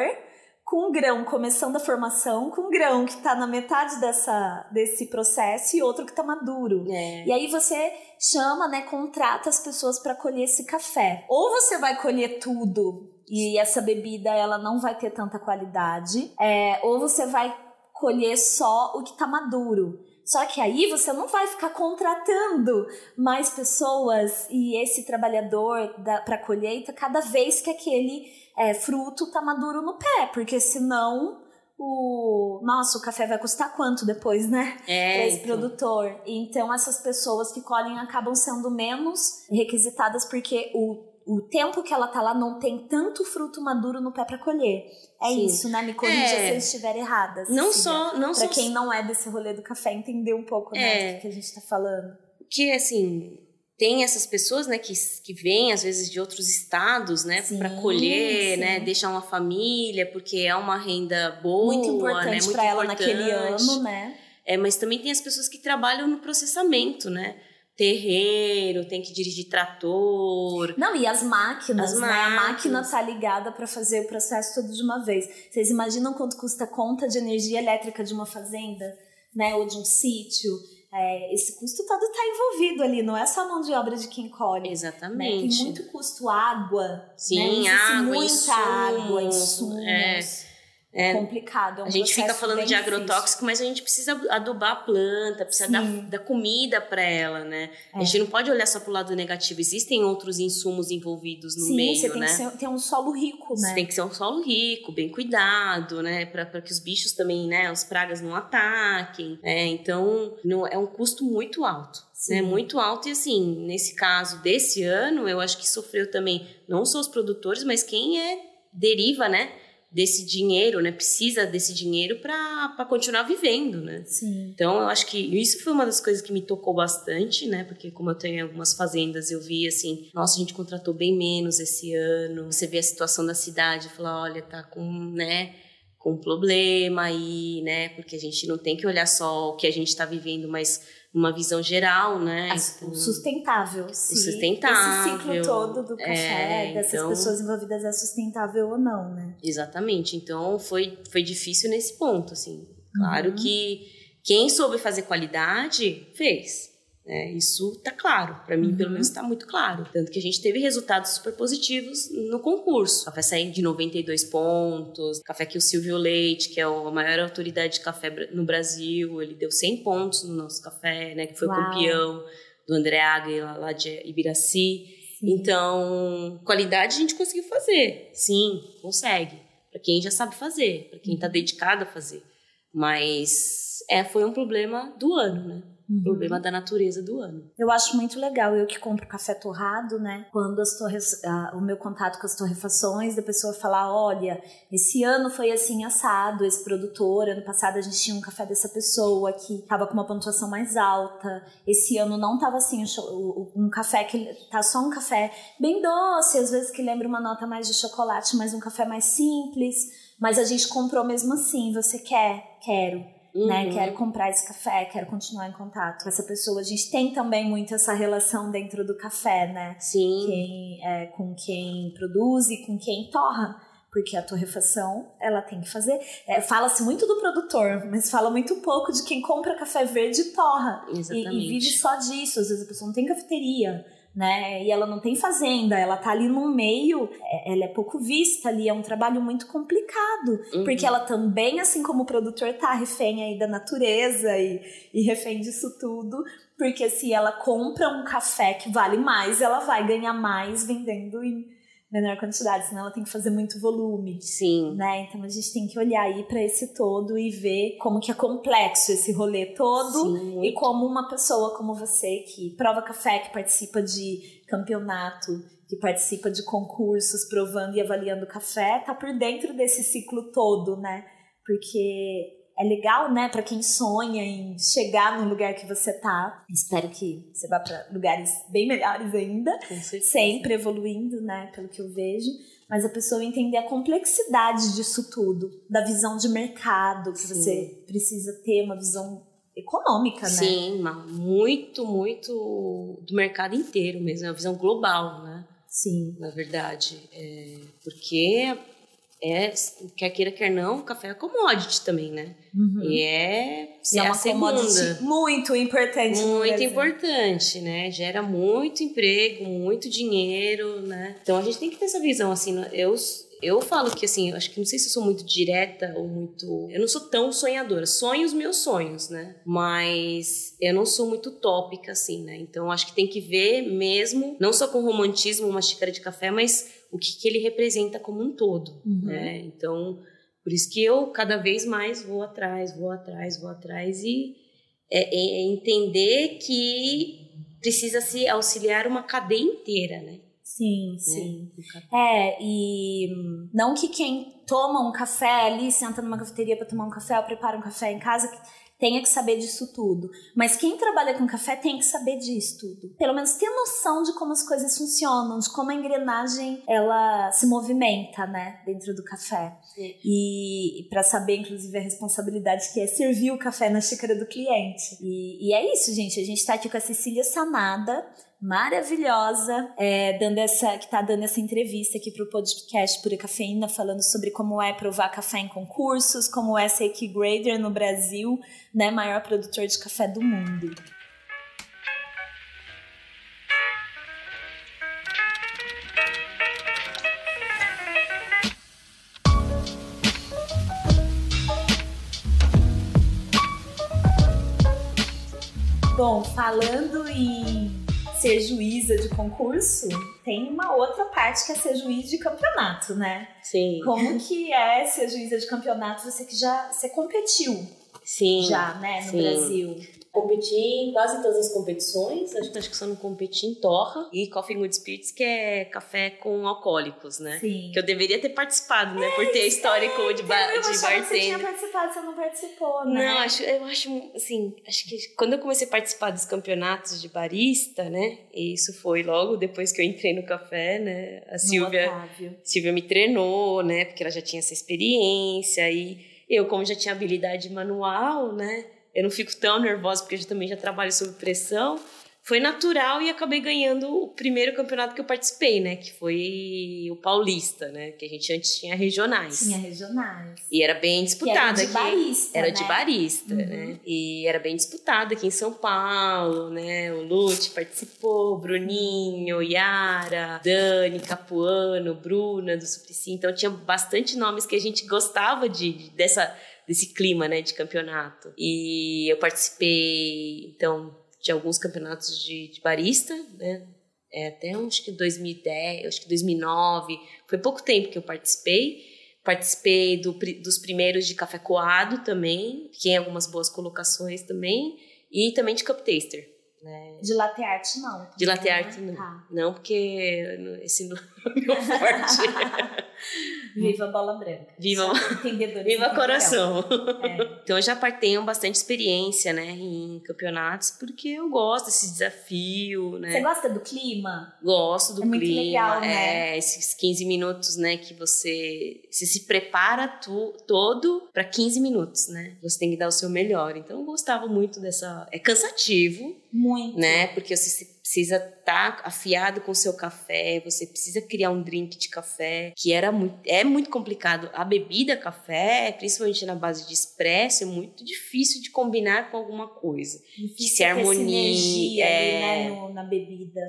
com grão começando a formação, com grão que tá na metade dessa, desse processo e outro que tá maduro. É. E aí você chama, né, contrata as pessoas para colher esse café. Ou você vai colher tudo e essa bebida ela não vai ter tanta qualidade, é, ou você vai colher só o que tá maduro. Só que aí você não vai ficar contratando mais pessoas e esse trabalhador para colheita cada vez que aquele é, fruto tá maduro no pé, porque senão o nossa, o café vai custar quanto depois, né? É, para esse então. produtor. Então essas pessoas que colhem acabam sendo menos requisitadas porque o, o tempo que ela tá lá não tem tanto fruto maduro no pé para colher. É Sim. isso, né? Me corrija É. se eu estiver errada. Não Cecília. só, não Pra só quem não é desse rolê do café entender um pouco né, É. do que a gente tá falando. que assim tem essas pessoas, né, que, que vêm às vezes de outros estados, né, para colher, sim. né, deixar uma família, porque é uma renda boa, muito né, importante muito para ela naquele importante. ano, né? É, mas também tem as pessoas que trabalham no processamento, né? Terreiro, tem que dirigir trator. Não, e as máquinas, As né? A máquina máquinas. tá ligada para fazer o processo todo de uma vez. Vocês imaginam quanto custa a conta de energia elétrica de uma fazenda, né? Ou de um sítio? É, esse custo todo tá envolvido ali, não é só a mão de obra de quem colhe. Né? Exatamente. Tem muito custo, água. Sim, né? Água, muita insumos, água, insumos. é. É. complicado. é um a gente fica falando de difícil. agrotóxico, mas a gente precisa adubar a planta, precisa dar, dar comida para ela, né? É. A gente não pode olhar só pro lado negativo. Existem outros insumos envolvidos no Sim, meio, você tem né? que ser- ter um solo rico, né? Você tem que ser um solo rico, bem cuidado, né? Para que os bichos também, né? As pragas não ataquem. Né? Então, não, é um custo muito alto. Sim. Né? Muito alto. E assim, nesse caso desse ano, eu acho que sofreu também não só os produtores, mas quem é deriva, né? Desse dinheiro, né? Precisa desse dinheiro para continuar vivendo, né? Sim. Então, eu acho que isso foi uma das coisas que me tocou bastante, né? Porque como eu tenho algumas fazendas, eu vi assim, nossa, a gente contratou bem menos esse ano. Você vê a situação da cidade, fala, olha, tá com, né, com um problema aí, né? Porque a gente não tem que olhar só o que a gente tá vivendo, mas uma visão geral, né? Então, o sustentável. se sustentável, Esse ciclo todo do café, é, dessas então- pessoas envolvidas é sustentável ou não, né? Exatamente. Então foi, foi difícil nesse ponto, assim. Claro Uhum. que quem soube fazer qualidade fez. Né? isso tá claro. Para mim, pelo Uhum. menos, tá muito claro. Tanto que a gente teve resultados super positivos no concurso. Café saiu de 92 pontos. Café que o Silvio Leite, que é a maior autoridade de café no Brasil, ele deu 100 pontos no nosso café, né? Que foi o Uau. campeão do André Águila, lá de Ibiraci. Sim. Então, qualidade a gente conseguiu fazer. Sim, consegue. Para quem já sabe fazer, para quem está Uhum. dedicado a fazer. Mas é, foi um problema do ano, né? Uhum. Problema da natureza do ano. Eu acho muito legal, eu que compro café torrado, né? Quando as torres, ah, o meu contato com as torrefações, da pessoa falar: olha, esse ano foi assim assado, esse produtor, ano passado a gente tinha um café dessa pessoa que tava com uma pontuação mais alta, esse ano não tava assim, um café que tá só um café bem doce, às vezes que lembra uma nota mais de chocolate, mas um café mais simples, mas a gente comprou mesmo assim, você quer? Quero né? Uhum. Quero comprar esse café, quero continuar em contato com essa pessoa. A gente tem também muito essa relação dentro do café, né? Sim, Quem, é, com quem produz e com quem torra. Porque a torrefação, ela tem que fazer. é, Fala-se muito do produtor, mas fala muito pouco de quem compra café verde e torra. E, exatamente. e vive só disso. Às vezes a pessoa não tem cafeteria, né? E ela não tem fazenda, ela tá ali no meio, é- ela é pouco vista ali, é um trabalho muito complicado. Uhum. Porque ela também, assim como o produtor, tá refém aí da natureza e, e refém disso tudo. Porque se ela compra um café que vale mais, ela vai ganhar mais vendendo em menor quantidade, senão ela tem que fazer muito volume. Sim, Né? Então a gente tem que olhar aí para esse todo e ver como que é complexo esse rolê todo sim, e como uma pessoa como você que prova café, que participa de campeonato, que participa de concursos provando e avaliando café, tá por dentro desse ciclo todo, né? Porque é legal, né, para quem sonha em chegar no lugar que você tá. Espero que você vá para lugares bem melhores ainda sempre evoluindo, né, pelo que eu vejo, mas a pessoa entender a complexidade disso tudo, da visão de mercado, que Sim. você precisa ter uma visão econômica, né? Sim, muito, muito do mercado inteiro mesmo, é uma visão global, né? Sim. Na verdade. É, porque é, quer queira, quer não, café é commodity também, né? Uhum. E é, E é a uma segunda. commodity muito importante. Muito importante, né? Gera muito emprego, muito dinheiro, né? Então a gente tem que ter essa visão, assim, eu, eu falo que, assim, eu acho que não sei se eu sou muito direta ou muito... Eu não sou tão sonhadora, sonho os meus sonhos, né? Mas eu não sou muito utópica, assim, né? Então acho que tem que ver mesmo, não só com romantismo, uma xícara de café, mas o que, que ele representa como um todo, Uhum. né? Então, por isso que eu cada vez mais vou atrás, vou atrás, vou atrás e é, é- é entender que precisa se auxiliar uma cadeia inteira, né? Sim, sim. Um ca- É, e não que quem toma um café ali, senta numa cafeteria para tomar um café ou prepara um café em casa, tenha que saber disso tudo. Mas quem trabalha com café tem que saber disso tudo. Pelo menos ter noção de como as coisas funcionam, de como a engrenagem ela se movimenta, né, dentro do café. Sim. E, e para saber, inclusive, a responsabilidade que é servir o café na xícara do cliente. E, e é isso, gente. A gente tá aqui com a Cecília Sanada, maravilhosa, é, dando essa, que tá dando essa entrevista aqui pro podcast Pura Cafeína, falando sobre como é provar café em concursos, como é ser key grader no Brasil, né, maior produtor de café do mundo. Bom, falando em ser juíza de concurso, tem uma outra parte que é ser juiz de campeonato, né? Sim. Como que é ser juíza de campeonato? Você que já você competiu Sim. já, né, no sim. Brasil. Competi em quase todas as competições. Acho, acho que só não competi em Torra e Coffee Good Spirits, que é café com alcoólicos, né? Sim. Que eu deveria ter participado, né? Por ter histórico de, ba eu de que você tinha bartender. participado, você não participou, né? Não, acho, eu acho, assim, acho que quando eu comecei a participar dos campeonatos de barista, né? E isso foi logo depois que eu entrei no café, né? A Silvia. Silvia me treinou, né? Porque ela já tinha essa experiência e eu, como já tinha habilidade manual, né? Eu não fico tão nervosa porque eu também já trabalho sob pressão. Foi natural e acabei ganhando o primeiro campeonato que eu participei, né? Que foi o Paulista, né? Que a gente antes tinha regionais. Tinha regionais. E era bem Que era disputada de barista, Era né? de barista, Uhum. né? E era bem disputada aqui em São Paulo, né? O Lute participou, Bruninho, Yara, Dani, Capuano, Bruna do Suplicy. Então tinha bastante nomes que a gente gostava de, de- dessa, desse clima, né? De campeonato. E eu participei, então, de alguns campeonatos de, de barista, né? É, até acho que 2010, acho que 2009. Foi pouco tempo que eu participei. Participei do dos primeiros de café coado também, que tem algumas boas colocações também, e também de cup taster. Né? De latte art, não. De latte art, não. Tá. Não, porque esse meu forte. Viva a bola branca. Viva- Viva coração! É. Então eu já tenho bastante experiência, né, em campeonatos, porque eu gosto desse desafio, né? Você gosta do clima? Gosto do É muito clima, legal, né? é, esses 15 minutos, né, que você, você se prepara tu, todo para 15 minutos, né? Você tem que dar o seu melhor. Então eu gostava muito dessa, é cansativo, Muito. né? Porque você precisa estar afiado com o seu café, você precisa criar um drink de café, que era muito, é muito complicado. A bebida café, principalmente na base de expresso, é muito difícil de combinar com alguma coisa. Difícil que se harmonie, ali, é. né, no- na bebida.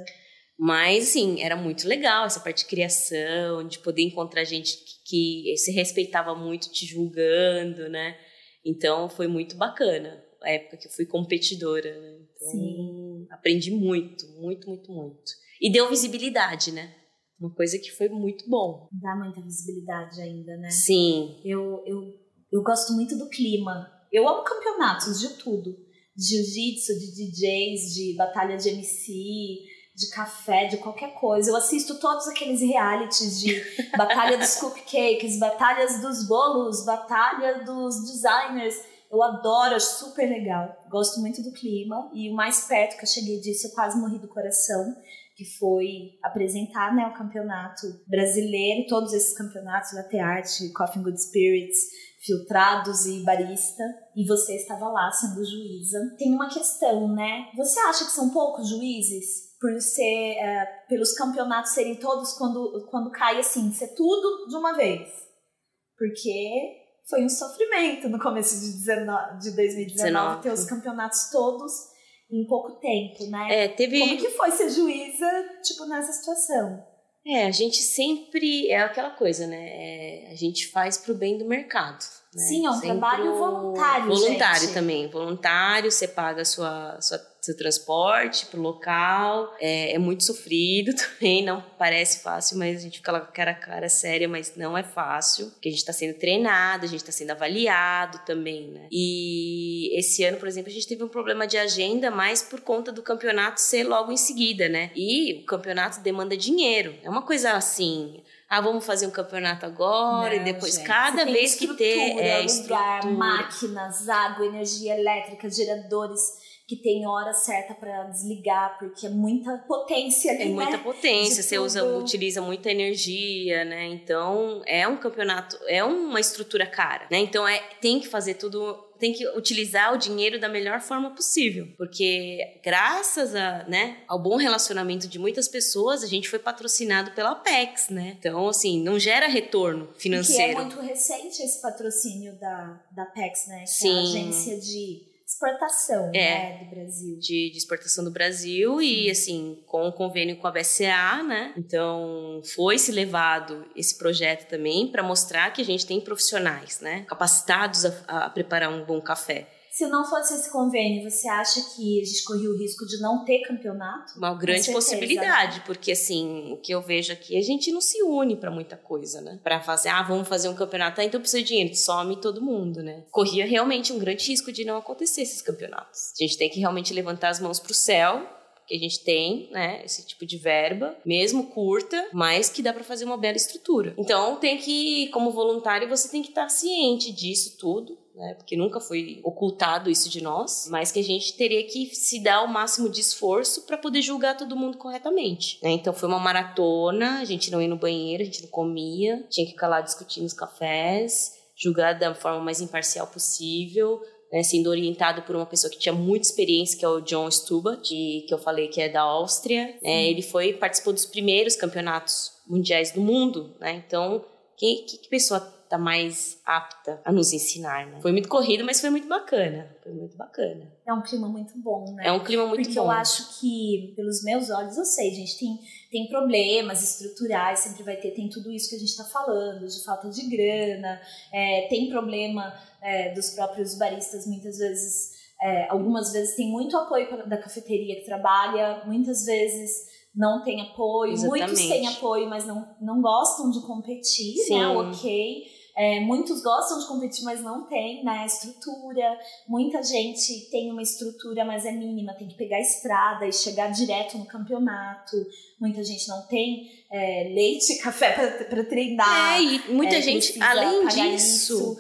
Mas, assim, era muito legal essa parte de criação, de poder encontrar gente que, que se respeitava muito te julgando, né? Então, foi muito bacana a época que eu fui competidora, né? Então, Sim. Aprendi muito, muito, muito, muito. E deu visibilidade, né? Uma coisa que foi muito bom. Dá muita visibilidade ainda, né? Sim, Eu, eu, eu gosto muito do clima. Eu amo campeonatos de tudo. De jiu-jitsu, de DJs, de batalha de MC, de café, de qualquer coisa. Eu assisto todos aqueles realities de batalha dos cupcakes, batalhas dos bolos, batalha dos designers. Eu adoro, acho super legal. Gosto muito do clima. E o mais perto que eu cheguei disso, eu quase morri do coração, que foi apresentar né, o campeonato brasileiro, todos esses campeonatos, Latte Art, Coffee and Good Spirits, filtrados e barista, e você estava lá sendo juíza. Tem uma questão, né? Você acha que são poucos juízes? Por ser, é, pelos campeonatos serem todos quando, quando cai assim, ser tudo de uma vez. Porque foi um sofrimento no começo de, 19, de 2019 ter os campeonatos todos em pouco tempo, né? é, teve... Como que foi ser juíza, tipo, nessa situação? É, a gente sempre... É aquela coisa, né? É, a gente faz pro bem do mercado. Né? Sim, é um Sempre trabalho voluntário, Voluntário gente. também. Voluntário, você paga a sua, sua- seu transporte pro local. É, é muito sofrido também, não parece fácil, mas a gente fica lá com a cara, cara séria, mas não é fácil. Porque a gente tá sendo treinado, a gente tá sendo avaliado também, né? E esse ano, por exemplo, a gente teve um problema de agenda, mais por conta do campeonato ser logo em seguida, né? E o campeonato demanda dinheiro. É uma coisa assim ah, vamos fazer um campeonato agora Não, e depois gente, cada vez que ter é, lugar, estrutura. máquinas, água, energia elétrica, geradores que tem hora certa para desligar, porque é muita potência ali, É muita né? potência, você usa, utiliza muita energia, né? Então é um campeonato, é uma estrutura cara, né? Então é, tem que fazer tudo, tem que utilizar o dinheiro da melhor forma possível, porque graças a, né, ao bom relacionamento de muitas pessoas, a gente foi patrocinado pela Apex, né? Então assim, não gera retorno Que é financeiro. muito recente esse patrocínio da, da PEX, né? Que é a Sim. agência de exportação É. né, do Brasil. de, de exportação do Brasil e assim com o convênio com a BCA, né? Então foi-se levado esse projeto também para mostrar que a gente tem profissionais, né? Capacitados a, a preparar um bom café. Se não fosse esse convênio, você acha que a gente corria o risco de não ter campeonato? Uma grande certeza, possibilidade, porque assim, o que eu vejo aqui, a gente não se une para muita coisa, né? Para fazer, ah, vamos fazer um campeonato, ah, então precisa de dinheiro, some todo mundo, né? Corria realmente um grande risco de não acontecer esses campeonatos. A gente tem que realmente levantar as mãos pro céu que a gente tem, né, esse tipo de verba, mesmo curta, mas que dá para fazer uma bela estrutura. Então tem que, como voluntário, você tem que estar ciente disso tudo, né, porque nunca foi ocultado isso de nós, mas que a gente teria que se dar o máximo de esforço para poder julgar todo mundo corretamente. né? Então foi uma maratona, a gente não ia no banheiro, a gente não comia, tinha que ficar lá discutindo os cafés, julgar da forma mais imparcial possível, né, sendo orientado por uma pessoa que tinha muita experiência, que é o John Stuba, de, que eu falei que é da Áustria. né, ele foi participou dos primeiros campeonatos mundiais do mundo, né? Então, quem, que, que pessoa tá mais apta a nos ensinar, né? Foi muito corrido, mas foi muito bacana. Foi muito bacana. É um clima muito bom, né? É um clima muito Porque bom. eu acho que, pelos meus olhos, eu sei, gente, tem, tem problemas estruturais, sempre vai ter, tem tudo isso que a gente tá falando, de falta de grana, é, tem problema é, dos próprios baristas, muitas vezes, é, algumas vezes tem muito apoio da cafeteria que trabalha, muitas vezes não tem apoio, muitos Exatamente. têm apoio, mas não, não gostam de competir, Sim. né? Ok. É, muitos gostam de competir, mas não tem, né? Estrutura. Muita gente tem uma estrutura, mas é mínima, tem que pegar a estrada e chegar direto no campeonato. Muita gente não tem é, leite e café para treinar. É, e muita é, gente, além disso, isso.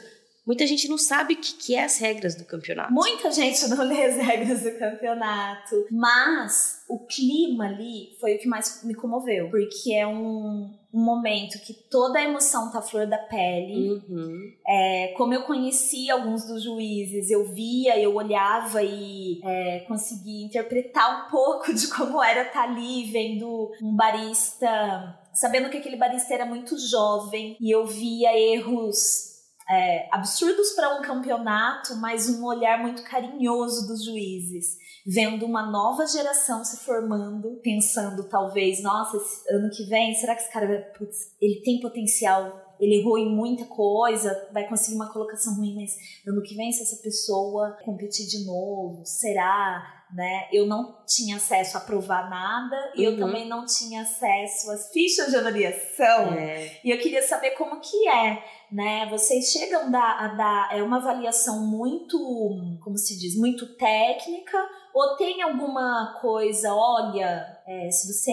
Muita gente não sabe o que, que é as regras do campeonato. Muita gente não lê as regras do campeonato. Mas o clima ali foi o que mais me comoveu. Porque é um, um momento que toda a emoção tá à flor da pele. Uhum. É, como eu conhecia alguns dos juízes, eu via, eu olhava e é, conseguia interpretar um pouco de como era estar ali vendo um barista, sabendo que aquele barista era muito jovem e eu via erros é, absurdos para um campeonato, mas um olhar muito carinhoso dos juízes. Vendo uma nova geração se formando, pensando talvez, nossa, ano que vem, será que esse cara putz, ele tem potencial ele errou em muita coisa, vai conseguir uma colocação ruim, mas ano que vem, se essa pessoa competir de novo, será? Né? Eu não tinha acesso a provar nada, e eu Uhum. também não tinha acesso às fichas de avaliação. É. E eu queria saber como que é, né? Vocês chegam a dar, a dar é uma avaliação muito, como se diz, muito técnica, ou tem alguma coisa, olha, é, se você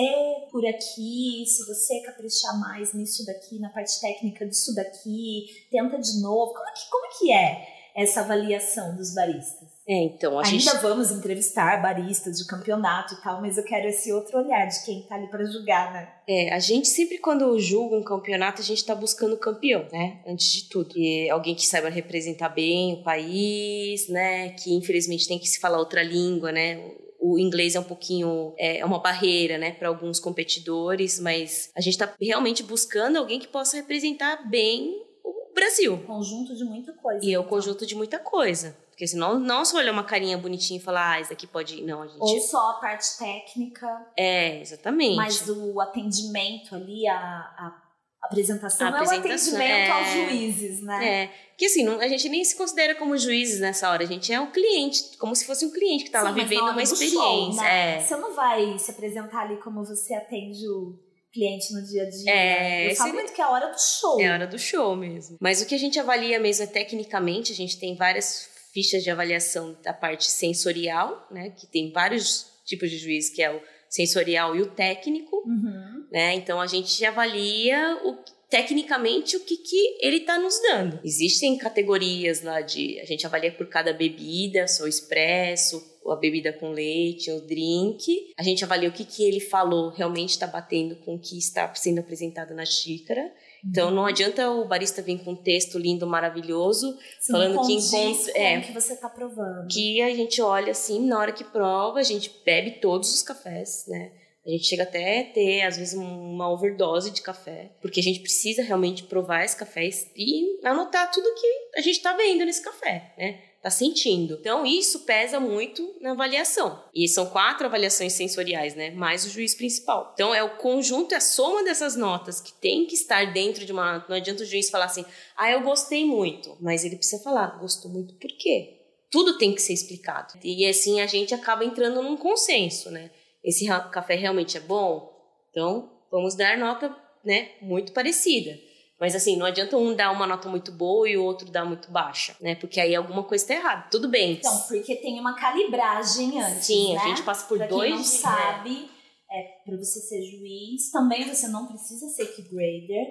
por aqui, se você caprichar mais nisso daqui, na parte técnica disso daqui, tenta de novo. Como que, como que é essa avaliação dos baristas? É, então, a Ainda gente vamos entrevistar baristas de campeonato e tal, mas eu quero esse outro olhar de quem tá ali para julgar, né? É, a gente sempre quando julga um campeonato, a gente tá buscando o campeão, né? Antes de tudo. E alguém que saiba representar bem o país, né? Que infelizmente tem que se falar outra língua, né? O inglês é um pouquinho é é uma barreira, né, para alguns competidores, mas a gente tá realmente buscando alguém que possa representar bem o Brasil. Conjunto de muita coisa. E é o então. conjunto de muita coisa. Porque senão não só olhar uma carinha bonitinha e falar, ah, isso aqui pode ir. Não, a gente. Ou só a parte técnica, É, exatamente. mas o atendimento ali, a, a apresentação, A é o apresentação, atendimento é. aos juízes, né? É, que assim, não- a gente nem se considera como juízes nessa hora, a gente é um cliente, como se fosse um cliente que tá lá vivendo uma experiência. show, né? é. Você não vai se apresentar ali como você atende o cliente no dia a dia. É, Eu falo muito que é a hora do show. É a hora do show mesmo. Mas o que a gente avalia mesmo é tecnicamente, a gente tem várias fichas de avaliação da parte sensorial, né? Que tem vários tipos de juiz, que é o sensorial e o técnico, Uhum. né? Então a gente avalia o tecnicamente o que, que ele está nos dando. Existem categorias lá de a gente avalia por cada bebida, só o expresso, a bebida com leite, o drink. A gente avalia o que, que ele falou realmente está batendo com o que está sendo apresentado na xícara. Então não adianta o barista vir com um texto lindo, maravilhoso, Sim, Falando que encontra- é. o que você tá provando. que a gente olha assim, na hora que prova, a gente bebe todos os cafés, né? A gente chega até a ter, às vezes, uma overdose de café, porque a gente precisa realmente provar esse café e anotar tudo que a gente está vendo nesse café, né? Tá sentindo. Então, isso pesa muito na avaliação. E são quatro avaliações sensoriais, né? Mais o juiz principal. Então, é o conjunto, é a soma dessas notas que tem que estar dentro de uma. Não adianta o juiz falar assim, ah, eu gostei muito. Mas ele precisa falar, gostou muito por quê? tudo tem que ser explicado. E assim a gente acaba entrando num consenso, né? Esse café realmente é bom? Então, vamos dar nota, né, muito parecida. Mas assim, não adianta um dar uma nota muito boa e o outro dar muito baixa, né? Porque aí alguma coisa está errada. Tudo bem. Então, porque tem uma calibragem antes, Sim, né? a gente passa por pra dois quem não né? sabe, é, para você ser juiz, também você não precisa ser key grader,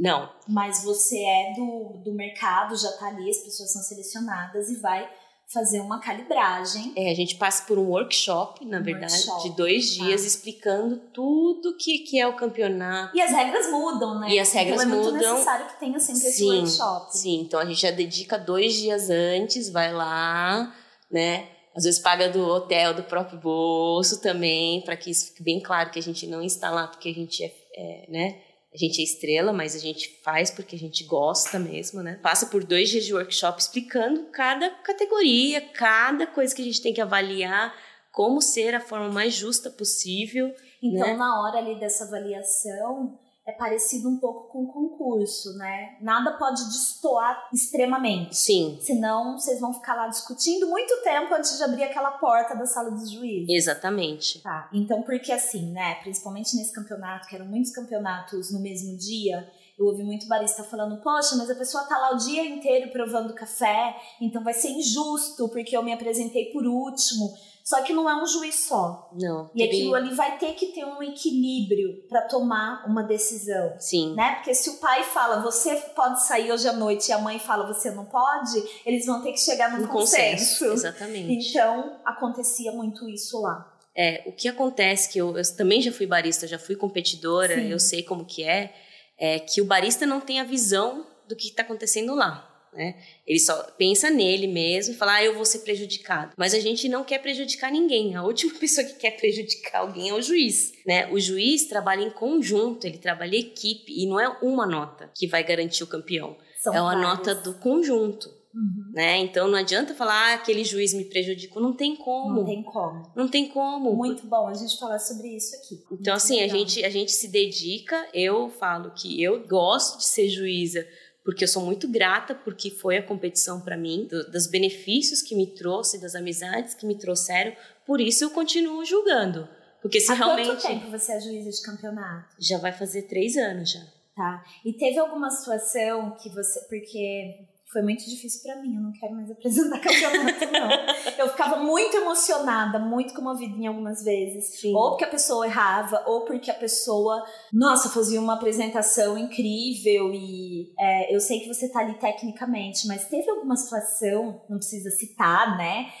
Não, mas você é do, do mercado, já tá ali, as pessoas são selecionadas e vai fazer uma calibragem. é, a gente passa por um workshop, na Um verdade, workshop, de dois tá. dias, explicando tudo que, que é o campeonato. E as regras mudam, né? E as regras então é muito mudam. necessário que tenha sempre esse Sim, workshop. Sim, então a gente já dedica dois dias antes, vai lá, né? Às vezes paga do hotel, do próprio bolso também, para que isso fique bem claro que a gente não está lá porque a gente é, é, né? A gente é estrela, mas a gente faz porque a gente gosta mesmo, né? Passa por dois dias de workshop explicando cada categoria, cada coisa que a gente tem que avaliar, como ser a forma mais justa possível. Então, né? na hora ali dessa avaliação, é parecido um pouco com o concurso, né? Nada pode destoar extremamente. Sim, Senão, vocês vão ficar lá discutindo muito tempo antes de abrir aquela porta da sala dos juízes. exatamente. Tá, então porque assim, né, principalmente nesse campeonato, que eram muitos campeonatos no mesmo dia, eu ouvi muito barista falando, poxa, mas a pessoa tá lá o dia inteiro provando café, então vai ser injusto, porque eu me apresentei por último. Só que não é um juiz só. Não. E aquilo ali vai ter que ter um equilíbrio para tomar uma decisão. Sim. Né? Porque se o pai fala, você pode sair hoje à noite, e a mãe fala, você não pode, eles vão ter que chegar num Um consenso. consenso. Exatamente. Então, acontecia muito isso lá. É, o que acontece, que eu, eu também já fui barista, já fui competidora, Sim. eu sei como que é, é que o barista não tem a visão do que está acontecendo lá. Né? Ele só pensa nele mesmo e fala, ah, eu vou ser prejudicado. Mas a gente não quer prejudicar ninguém. A última pessoa que quer prejudicar alguém é o juiz. Né? O juiz trabalha em conjunto, ele trabalha em equipe e não é uma nota que vai garantir o campeão. São é uma várias. nota do conjunto. Uhum. Né? Então não adianta falar, ah, aquele juiz me prejudicou. Não tem como. Não tem como. Não tem como. Muito bom a gente falar sobre isso aqui. Então, Muito assim, a gente, a gente se dedica. Eu falo que eu gosto de ser juíza porque eu sou muito grata porque foi a competição para mim, do- dos benefícios que me trouxe, das amizades que me trouxeram. Por isso eu continuo julgando. Porque se Há realmente. quanto tempo você é juíza de campeonato? Já vai fazer três anos já. Tá. E teve alguma situação que você. Porque foi muito difícil pra mim, eu não quero mais apresentar campeonato, não. Eu ficava muito emocionada, muito comovida em algumas vezes. Sim. Ou porque a pessoa errava, ou porque a pessoa, nossa, fazia uma apresentação incrível e é, eu sei que você tá ali tecnicamente, mas teve alguma situação, não precisa citar, né?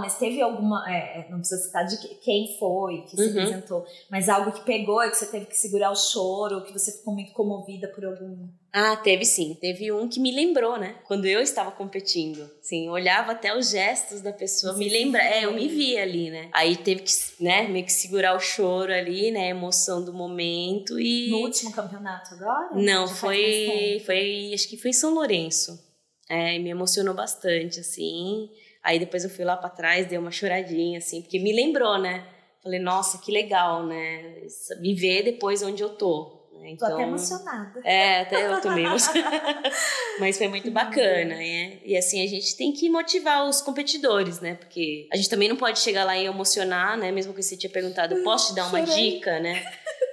Mas teve alguma. é, é, não precisa citar de que- quem foi que se Uhum. apresentou, mas algo que pegou e que você teve que segurar o choro, que você ficou muito comovida por algum. Ah, teve sim. Teve um que me lembrou, né? Quando eu estava competindo. Sim, olhava até os gestos da pessoa, Você me lembra. É, eu me ali. vi ali, né? Aí teve que, né, meio que segurar o choro ali, né? A emoção do momento e. No último campeonato agora? Não, Já foi, foi. Acho que foi em São Lourenço. É, me emocionou bastante, assim. Aí depois eu fui lá pra trás, dei uma choradinha, assim, porque me lembrou, né? Falei, nossa, que legal, né? Viver depois onde eu tô. né? Tô Então, até emocionada. é, até eu tomei emocionada. Mas foi muito bacana, né? E assim, a gente tem que motivar os competidores, né? Porque a gente também não pode chegar lá e emocionar, né? Mesmo que você tinha perguntado, posso te dar uma dica, né?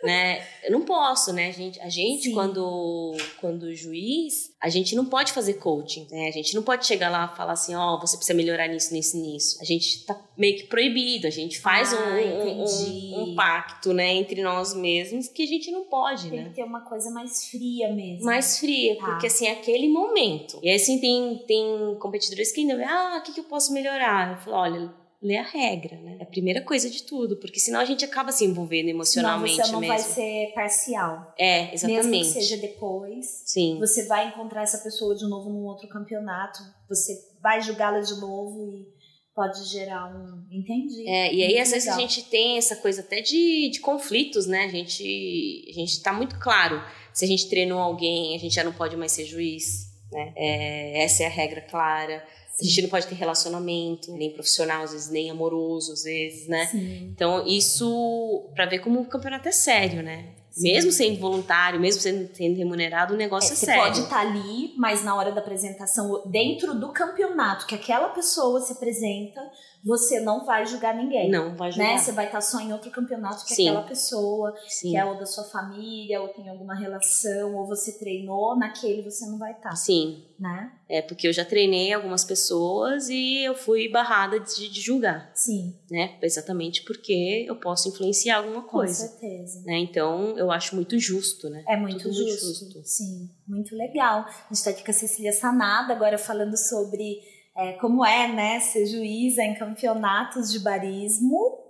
Né? Eu não posso, né? A gente, a gente Sim. quando, quando juiz, a gente não pode fazer coaching, né? A gente não pode chegar lá e falar assim, ó, você precisa melhorar nisso, nisso, nisso. A gente tá meio que proibido, a gente faz Ah, um, um- um, pacto, né, entre nós mesmos que a gente não pode, Tem né? que ter uma coisa mais fria mesmo. mais fria, Tá. porque assim, é aquele momento. E aí, assim, tem, tem competidores que ainda ah, o que, que eu posso melhorar? Eu falo, olha, lê a regra, né? É a primeira coisa de tudo, porque senão a gente acaba se envolvendo emocionalmente você não mesmo. vai ser parcial. É, Mesmo exatamente. que seja depois. Sim. Você vai encontrar essa pessoa de novo num outro campeonato. Você vai julgá-la de novo e pode gerar um. Entendi. É, e aí, às vezes, a gente tem essa coisa até de, de conflitos, né? A gente, a gente tá muito claro. Se a gente treinou alguém, a gente já não pode mais ser juiz, né? É, essa é a regra clara. A gente não pode ter relacionamento, nem profissional, às vezes, nem amoroso, às vezes, né? Sim. Então, isso, pra ver como o campeonato é sério, né? Sim. Mesmo sendo voluntário, mesmo sendo, sendo remunerado, o negócio é, você sério. pode estar ali, mas na hora da apresentação, dentro do campeonato que aquela pessoa se apresenta, você não vai julgar ninguém. Não, vai ajudar. Né? Você vai estar só em outro campeonato que Sim. aquela pessoa, Sim. que é ou da sua família, ou tem alguma relação, ou você treinou, naquele você não vai estar, Sim. né? É, porque eu já treinei algumas pessoas e eu fui barrada de, de julgar. Sim, né? Exatamente porque eu posso influenciar alguma com coisa, certeza. né? Então eu acho muito justo, né? É muito Tudo muito justo. justo. Sim, muito legal. A gente está aqui com a Cecília Sanada, agora falando sobre é, como é, né, ser juíza em campeonatos de barismo.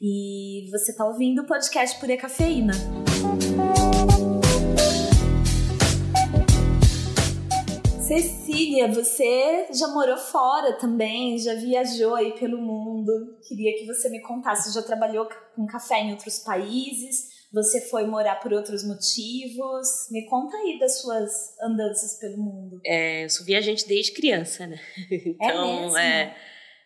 E você está ouvindo o podcast Pura Cafeína. Cecília, você já morou fora também, já viajou aí pelo mundo. Queria que você me contasse, já trabalhou com café em outros países, você foi morar por outros motivos. Me conta aí das suas andanças pelo mundo. É, eu sou viajante desde criança, né? Então, mesmo? é,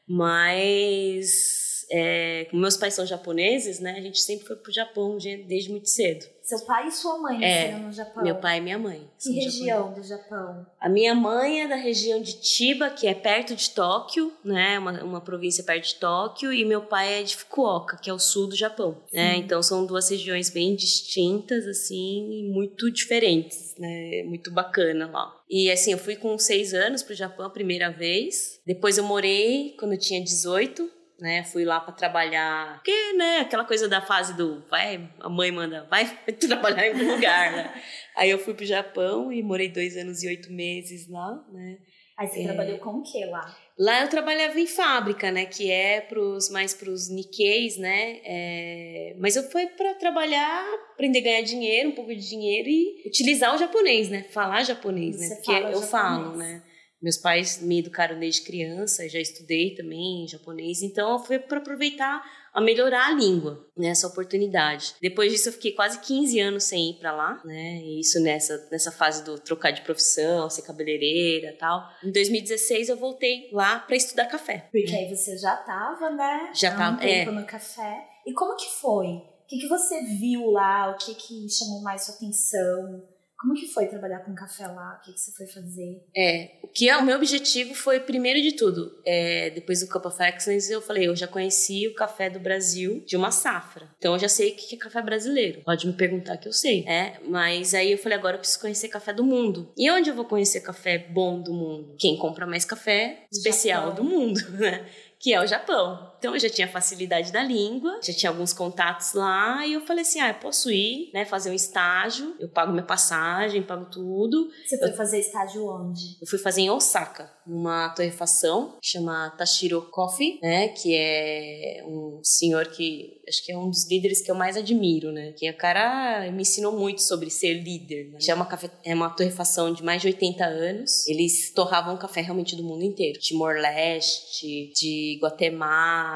mas é, meus pais são japoneses, né? A gente sempre foi pro Japão de- desde muito cedo. Seu pai e sua mãe É, no Japão. Meu pai e minha mãe. Que japoneses. região do Japão? A minha mãe é da região de Chiba, que é perto de Tóquio, né? Uma, uma província perto de Tóquio, e meu pai é de Fukuoka, que é o sul do Japão. Né? Então são duas regiões bem distintas, assim, e muito diferentes, né? Muito bacana lá. E assim, eu fui com seis anos pro Japão a primeira vez. Depois eu morei quando eu tinha 18. Né, fui lá pra trabalhar, porque, né, aquela coisa da fase do vai, a mãe manda, vai trabalhar em algum lugar, né? Aí eu fui pro Japão e morei dois anos e oito meses lá, né? Aí você É. trabalhou com o que lá? Lá eu trabalhava em fábrica, né? Que é pros, mais pros Nikkeis, né? É, mas eu fui para trabalhar, aprender a ganhar dinheiro, um pouco de dinheiro e utilizar o japonês, né? Falar japonês, Você né? Porque fala eu japonês. falo, né? Meus pais me educaram desde criança, já estudei também japonês, então foi para aproveitar a melhorar a língua, né, essa oportunidade. Depois disso eu fiquei quase 15 anos sem ir para lá, né? E isso nessa nessa fase do trocar de profissão, ser cabeleireira, e tal. Em 2016 eu voltei lá para estudar café. Porque aí você já tava, né? Já há um tava, tempo é. no café. E como que foi? O que, que você viu lá? O que, que chamou mais sua atenção? Como que foi trabalhar com café lá? O que, que você foi fazer? É, o que é o meu objetivo foi, primeiro de tudo, é, depois do Cup of Excellence, eu falei, eu já conheci o café do Brasil de uma safra. Então eu já sei o que é café brasileiro. Pode me perguntar que eu sei. É, mas aí eu falei, agora eu preciso conhecer café do mundo. E onde eu vou conhecer café bom do mundo? Quem compra mais café especial Japão. do mundo, né? Que é o Japão. Então eu já tinha facilidade da língua, já tinha alguns contatos lá, e eu falei assim: ah, eu posso ir, né? Fazer um estágio, eu pago minha passagem, pago tudo. Você foi fazer estágio onde? Eu fui fazer em Osaka, numa torrefação que chama Tashiro Coffee, né? Que é um senhor que acho que é um dos líderes que eu mais admiro, né? Que o cara me ensinou muito sobre ser líder. Né? Já é uma, café, é uma torrefação de mais de 80 anos. Eles torravam café realmente do mundo inteiro. Timor-Leste, de Guatemala,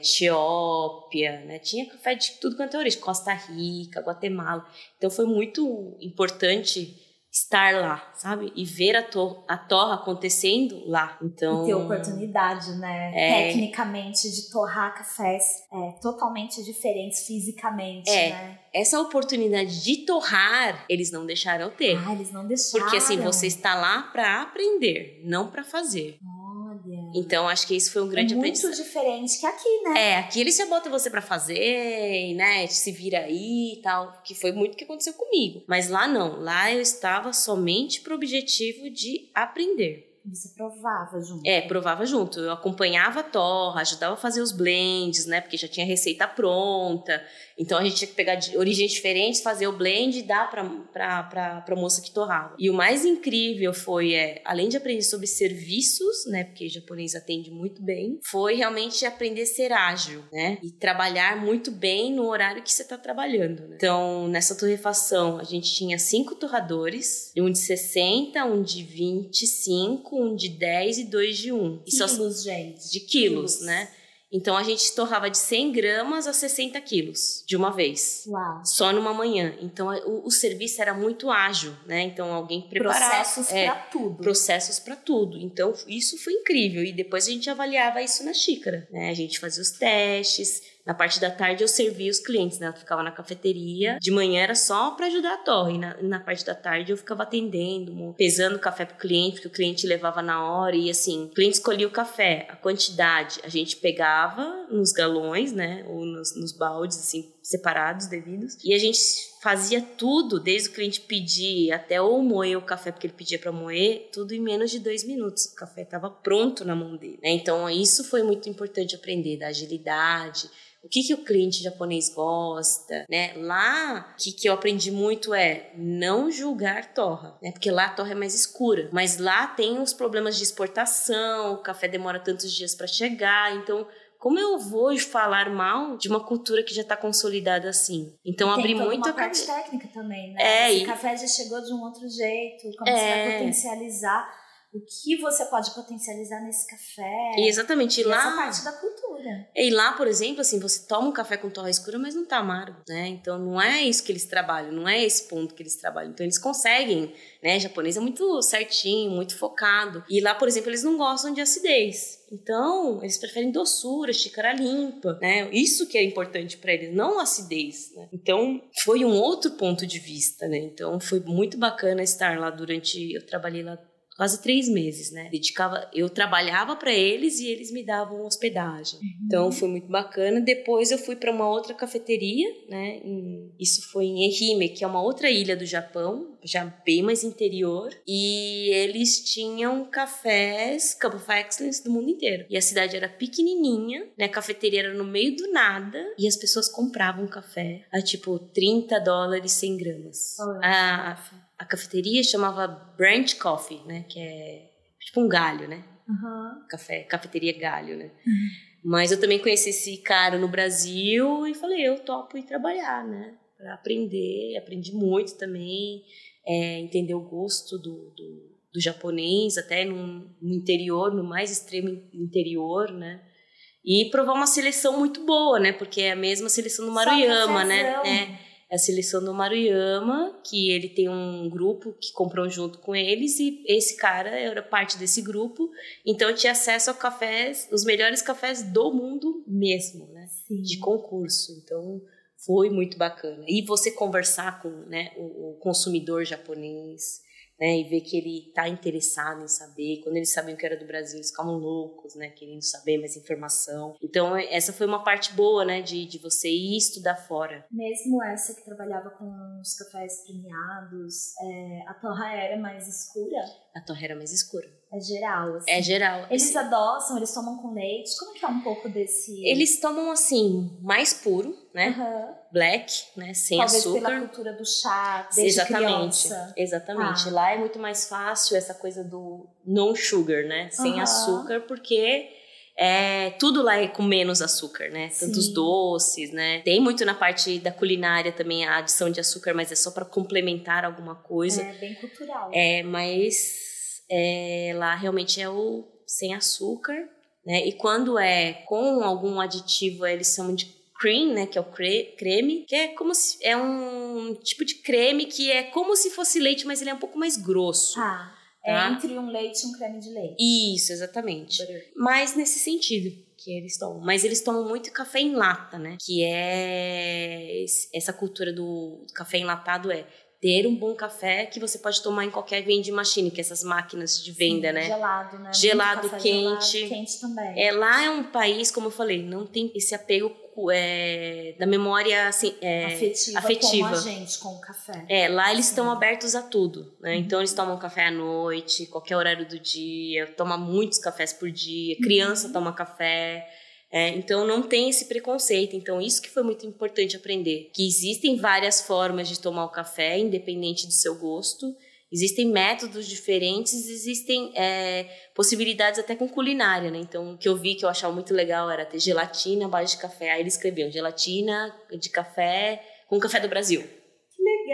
Etiópia, né? Tinha café de tudo quanto é origem. Costa Rica, Guatemala. Então foi muito importante estar lá, sabe? E ver a, tor a torra acontecendo lá. Então, E ter oportunidade, né? É. Tecnicamente, de torrar cafés é, totalmente diferentes fisicamente, É. né? essa oportunidade de torrar, eles não deixaram eu ter. Ah, eles não deixaram. Porque assim, você está lá para aprender, não para fazer. Então, acho que isso foi um grande é muito aprendizado. diferente que aqui, né? É, aqui eles já botam você pra fazer, né? Se vira aí e tal. Que foi muito o que aconteceu comigo. Mas lá não. Lá eu estava somente pro objetivo de aprender. Você provava junto. É, provava junto. Eu acompanhava a torra, ajudava a fazer os blends, né? Porque já tinha receita pronta. Então a gente tinha que pegar de origens diferentes, fazer o blend e dar pra, pra, pra, pra moça que torrava. E o mais incrível foi, é, além de aprender sobre serviços, né? Porque japonês atende muito bem, foi realmente aprender a ser ágil, né? E trabalhar muito bem no horário que você tá trabalhando, né? Então, nessa torrefação, a gente tinha cinco torradores, um de 60, um de 25, um de 10 e dois de 1. E só Quilos, gente. de quilos, né? Então a gente torrava de 100 gramas a 60 quilos de uma vez. Uau. Só numa manhã. Então o, o serviço era muito ágil, né? Então alguém preparava. Processos é, pra tudo. processos para tudo. Então isso foi incrível e depois a gente avaliava isso na xícara, né? A gente fazia os testes. Na parte da tarde eu servia os clientes, né? Eu ficava na cafeteria. De manhã era só para ajudar a torre. Na, na parte da tarde eu ficava atendendo, pesando café pro cliente, porque o cliente levava na hora e assim, o cliente escolhia o café, a quantidade a gente pegava nos galões, né? Ou nos, nos baldes assim separados devidos. E a gente fazia tudo, desde o cliente pedir até ou moer o café, porque ele pedia para moer, tudo em menos de dois minutos. O café estava pronto na mão dele. Né? Então, isso foi muito importante aprender, da agilidade. O que, que o cliente japonês gosta, né? Lá, o que, que eu aprendi muito é não julgar torra, né? Porque lá a torra é mais escura. Mas lá tem os problemas de exportação, o café demora tantos dias para chegar, então como eu vou falar mal de uma cultura que já está consolidada assim? Então abri muito uma a parte técnica também, né? É, Esse e- café já chegou de um outro jeito, como É. você vai potencializar o que você pode potencializar nesse café. E exatamente, e E essa lá, parte da cultura. e lá, por exemplo, assim, você toma um café com torra escura, mas não tá amargo, né? Então não é isso que eles trabalham, não é esse ponto que eles trabalham. Então eles conseguem, né? japonês é muito certinho, muito focado. E lá, por exemplo, eles não gostam de acidez. Então, eles preferem doçura, xícara limpa, né? Isso que é importante para eles, não acidez, né? Então, foi um outro ponto de vista, né? Então, foi muito bacana estar lá durante eu trabalhei lá quase três meses, né? Dedicava, eu trabalhava para eles e eles me davam hospedagem. Então foi muito bacana. Depois eu fui para uma outra cafeteria, né? em- isso foi em Ehime, que é uma outra ilha do Japão, já bem mais interior. E eles tinham cafés Cup of Excellence do mundo inteiro. E a cidade era pequenininha, né? A cafeteria era no meio do nada e as pessoas compravam café a tipo 30 dólares 100 gramas. Qual é? A, cafeteria chamava Branch Coffee, né? Que é tipo um galho, né? Aham. café, cafeteria galho, né? Mas eu também conheci esse cara no Brasil e falei, eu topo ir trabalhar, né? Pra aprender, aprendi muito também, é, entender o gosto do, do, do japonês, até no, no interior, no mais extremo interior, né? E provar uma seleção muito boa, né? Porque é a mesma seleção do Maruyama, né? É, é a seleção do Maruyama, que ele tem um grupo que comprou junto com eles e esse cara era parte desse grupo, então eu tinha acesso a cafés, os melhores cafés do mundo mesmo, né? Sim. De concurso. Então foi muito bacana. E você conversar com né, o, o consumidor japonês, né, e ver que ele está interessado em saber. Quando eles sabiam que era do Brasil, eles ficavam loucos, né, querendo saber mais informação. Então essa foi uma parte boa, né, de, de você ir estudar fora. Mesmo essa que trabalhava com os cafés premiados, é, a torra era mais escura, A torre era mais escura. É geral, assim. É geral. Eles assim. adoçam, eles tomam com leite. Como que é um pouco desse... Eles tomam assim, mais puro, né? Aham. Black, né? Sem Talvez açúcar. pela cultura do chá, desde Exatamente. criança. Exatamente. Ah. Lá é muito mais fácil essa coisa do non sugar, né? Sem Aham. açúcar, porque é, tudo lá é com menos açúcar, né? Tantos Sim. doces, né? Tem muito na parte da culinária também a adição de açúcar, mas é só para complementar alguma coisa. É bem cultural. É, mas é, lá realmente é o sem açúcar, né? E quando é com algum aditivo, eles chamam de cream, né? Que é o cre- creme, que é como se é um tipo de creme que é como se fosse leite, mas ele é um pouco mais grosso. Tá. Tá. É entre um leite e um creme de leite. Isso, exatamente. Mas nesse sentido que eles tomam. Mas eles tomam muito café em lata, né? Que é essa cultura do café enlatado é ter um bom café que você pode tomar em qualquer vending machine, que é essas máquinas de venda, Sim, né? Gelado, né? Gelado, quente. Gelado, quente também. É, lá é um país, como eu falei, não tem esse apego é, da memória assim, é, afetiva, afetiva. como a gente, com o café. É, lá eles estão abertos a tudo, né? Uhum. Então eles tomam café à noite, qualquer horário do dia, toma muitos cafés por dia, criança Uhum. toma café. É, então não tem esse preconceito. Então isso que foi muito importante aprender, que existem várias formas de tomar o café, independente do seu gosto. Existem métodos diferentes, existem é, possibilidades até com culinária, né? Então, o que eu vi que eu achava muito legal era ter gelatina base de café. Aí eles escreviam gelatina de café com café do Brasil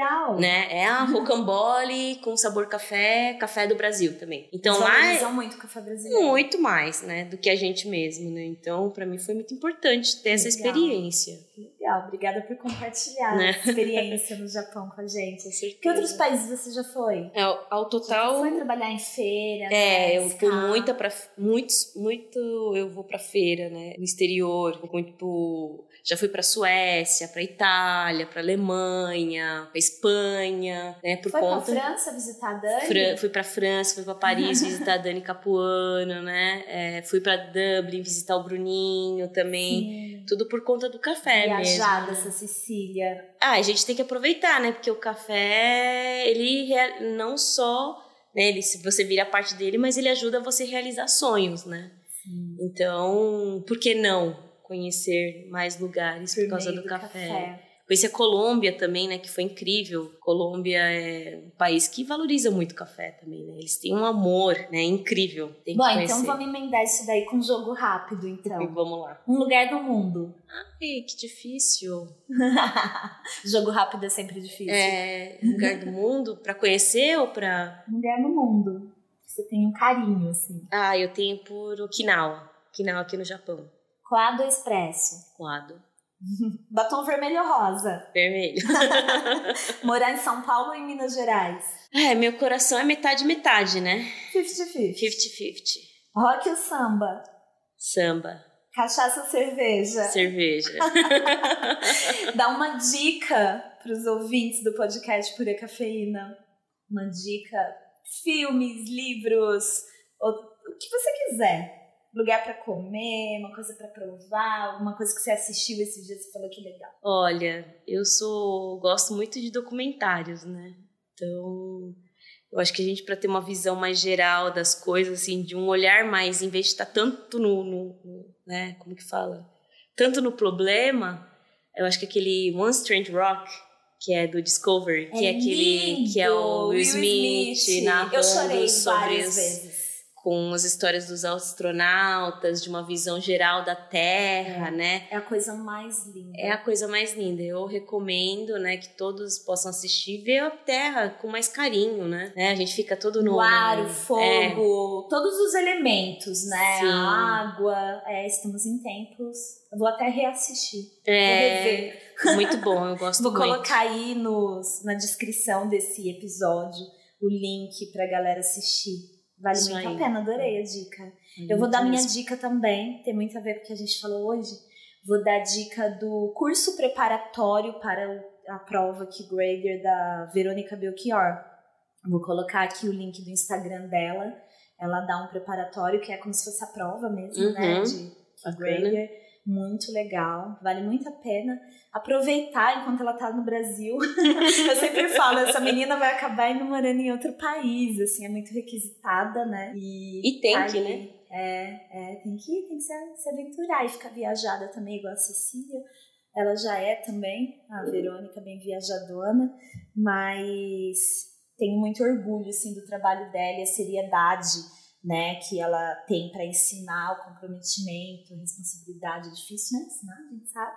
legal! né? É a rocambole com sabor café, café do Brasil também. Então Eles lá é muito café brasileiro. muito mais, né, do que a gente mesmo, né? Então, para mim foi muito importante ter essa Legal. Legal, obrigada por compartilhar Né? essa experiência no Japão com a gente. Com. Que outros países você já foi? É, ao Já total foi trabalhar em feira? É, né? eu Escar- muita para muitos, muito eu vou para feira, né, no exterior, vou muito pro, já fui para Suécia, para Itália, para Alemanha, para Espanha, né, por Foi conta pra França visitar a Dani? Fran- fui pra França, fui pra Paris visitar a Dani Capuano, né? É, fui pra Dublin visitar o Bruninho também. Sim. Tudo por conta do café Viajada, mesmo. essa Sicília. Ah, a gente tem que aproveitar, né? Porque o café, ele não só, né? Ele, se você vira parte dele, mas ele ajuda você a realizar sonhos, né? Sim. Então, por que não conhecer mais lugares por, causa meio do, café? Conheci a Colômbia também, né? Que foi incrível. Colômbia é um país que valoriza muito o café também, né? Eles têm um amor, né? Incrível. Tem Bom, então vamos emendar isso daí com um jogo rápido, então. Vamos lá. Um lugar do mundo. Ai, que difícil. jogo rápido é sempre difícil. É um lugar do mundo para conhecer ou para? Um lugar no mundo. Você tem um carinho, assim. Ah, eu tenho por Okinawa. Okinawa aqui no Japão. Ou expresso? Coado. Batom vermelho ou rosa? Vermelho. Morar em São Paulo ou em Minas Gerais? É, meu coração é metade metade, né? 50-50. 50-50. Rock ou samba? Samba, Cachaça ou cerveja? cerveja. Dá uma dica para os ouvintes do podcast Pura Cafeína. Uma dica, filmes, livros, o que você quiser. Lugar para comer, uma coisa para provar, alguma coisa que você assistiu esse dia e você falou que legal. Olha, eu sou gosto muito de documentários, né? Então, eu acho que a gente para ter uma visão mais geral das coisas, assim, de um olhar mais, em vez de estar tanto no, no- no- né? Como que fala? Tanto no problema, eu acho que aquele One Strange Rock que é do Discovery, que é, aquele que é o Will Smith, narrando Eu chorei sobre várias os- vezes. Com as histórias dos astronautas, de uma visão geral da Terra, né? É a coisa mais linda. É a coisa mais linda. Eu recomendo, né, que todos possam assistir e ver a Terra com mais carinho, né? É, a gente fica todo no o ar, o É, fogo, todos os elementos, né? Sim. A água. É, estamos em tempos. Eu vou até reassistir. Vou é rever. muito bom, eu gosto Vou muito. colocar aí nos, na descrição desse episódio o link pra galera assistir. Vale Isso muito aí. a pena, adorei a dica. Eu vou dar minha dica também, tem muito a ver com o que a gente falou hoje. Vou dar a dica do curso preparatório para a prova que grader da Verônica Belchior. Vou colocar aqui o link do Instagram dela. Ela dá um preparatório que é como se fosse a prova mesmo, né? Uhum. De Bacana. grader. Muito legal, vale muito a pena aproveitar enquanto ela tá no Brasil. Eu sempre falo, essa menina vai acabar indo morando em outro país, assim, é muito requisitada, né? E, E tem tá que, aí. né? É, é, tem que, tem que se, se aventurar e ficar viajada também, igual a Cecília. Ela já é também, a Verônica, bem viajadona, mas tenho muito orgulho, assim, do trabalho dela e a seriedade, né, que ela tem para ensinar, o comprometimento, a responsabilidade. É difícil, né, ensinar, a gente sabe.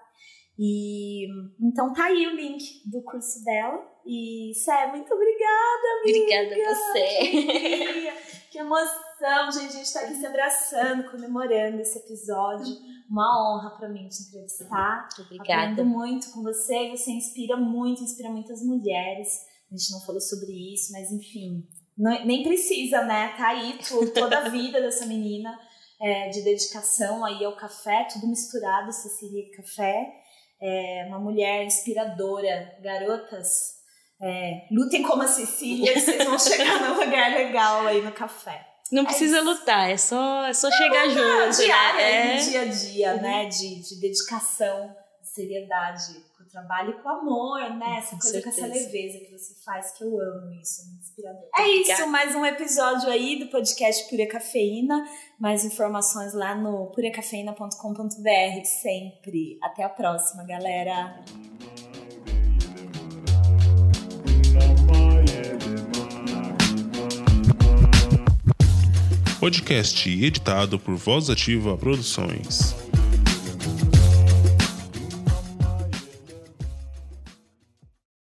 E, então tá aí o link do curso dela. E, Sé, muito obrigada, Obrigada amiga. a você. Que que emoção, gente. A gente tá aqui se abraçando, comemorando esse episódio. Uma honra pra mim te entrevistar. Obrigada. Aprendo muito com você. Você inspira muito, inspira muitas mulheres. A gente não falou sobre isso, mas enfim. Nem precisa, né? Tá aí tu- toda a vida dessa menina é, de dedicação aí ao café, tudo misturado, Cecília e café. É uma mulher inspiradora. Garotas, É, lutem como a Cecília, vocês vão chegar num lugar legal aí no café. Não precisa lutar, é só, é só chegar junto. Diária, né? dia a dia, né? De, de dedicação, seriedade com o trabalho e com amor, né? Essa Com coisa com essa certeza. leveza que você faz, que eu amo isso, é muito inspirador. É isso, mais um episódio aí do podcast Pura Cafeína. Mais informações lá no purecafeína.com.br sempre. Até a próxima, galera. Podcast editado por Voz Ativa Produções.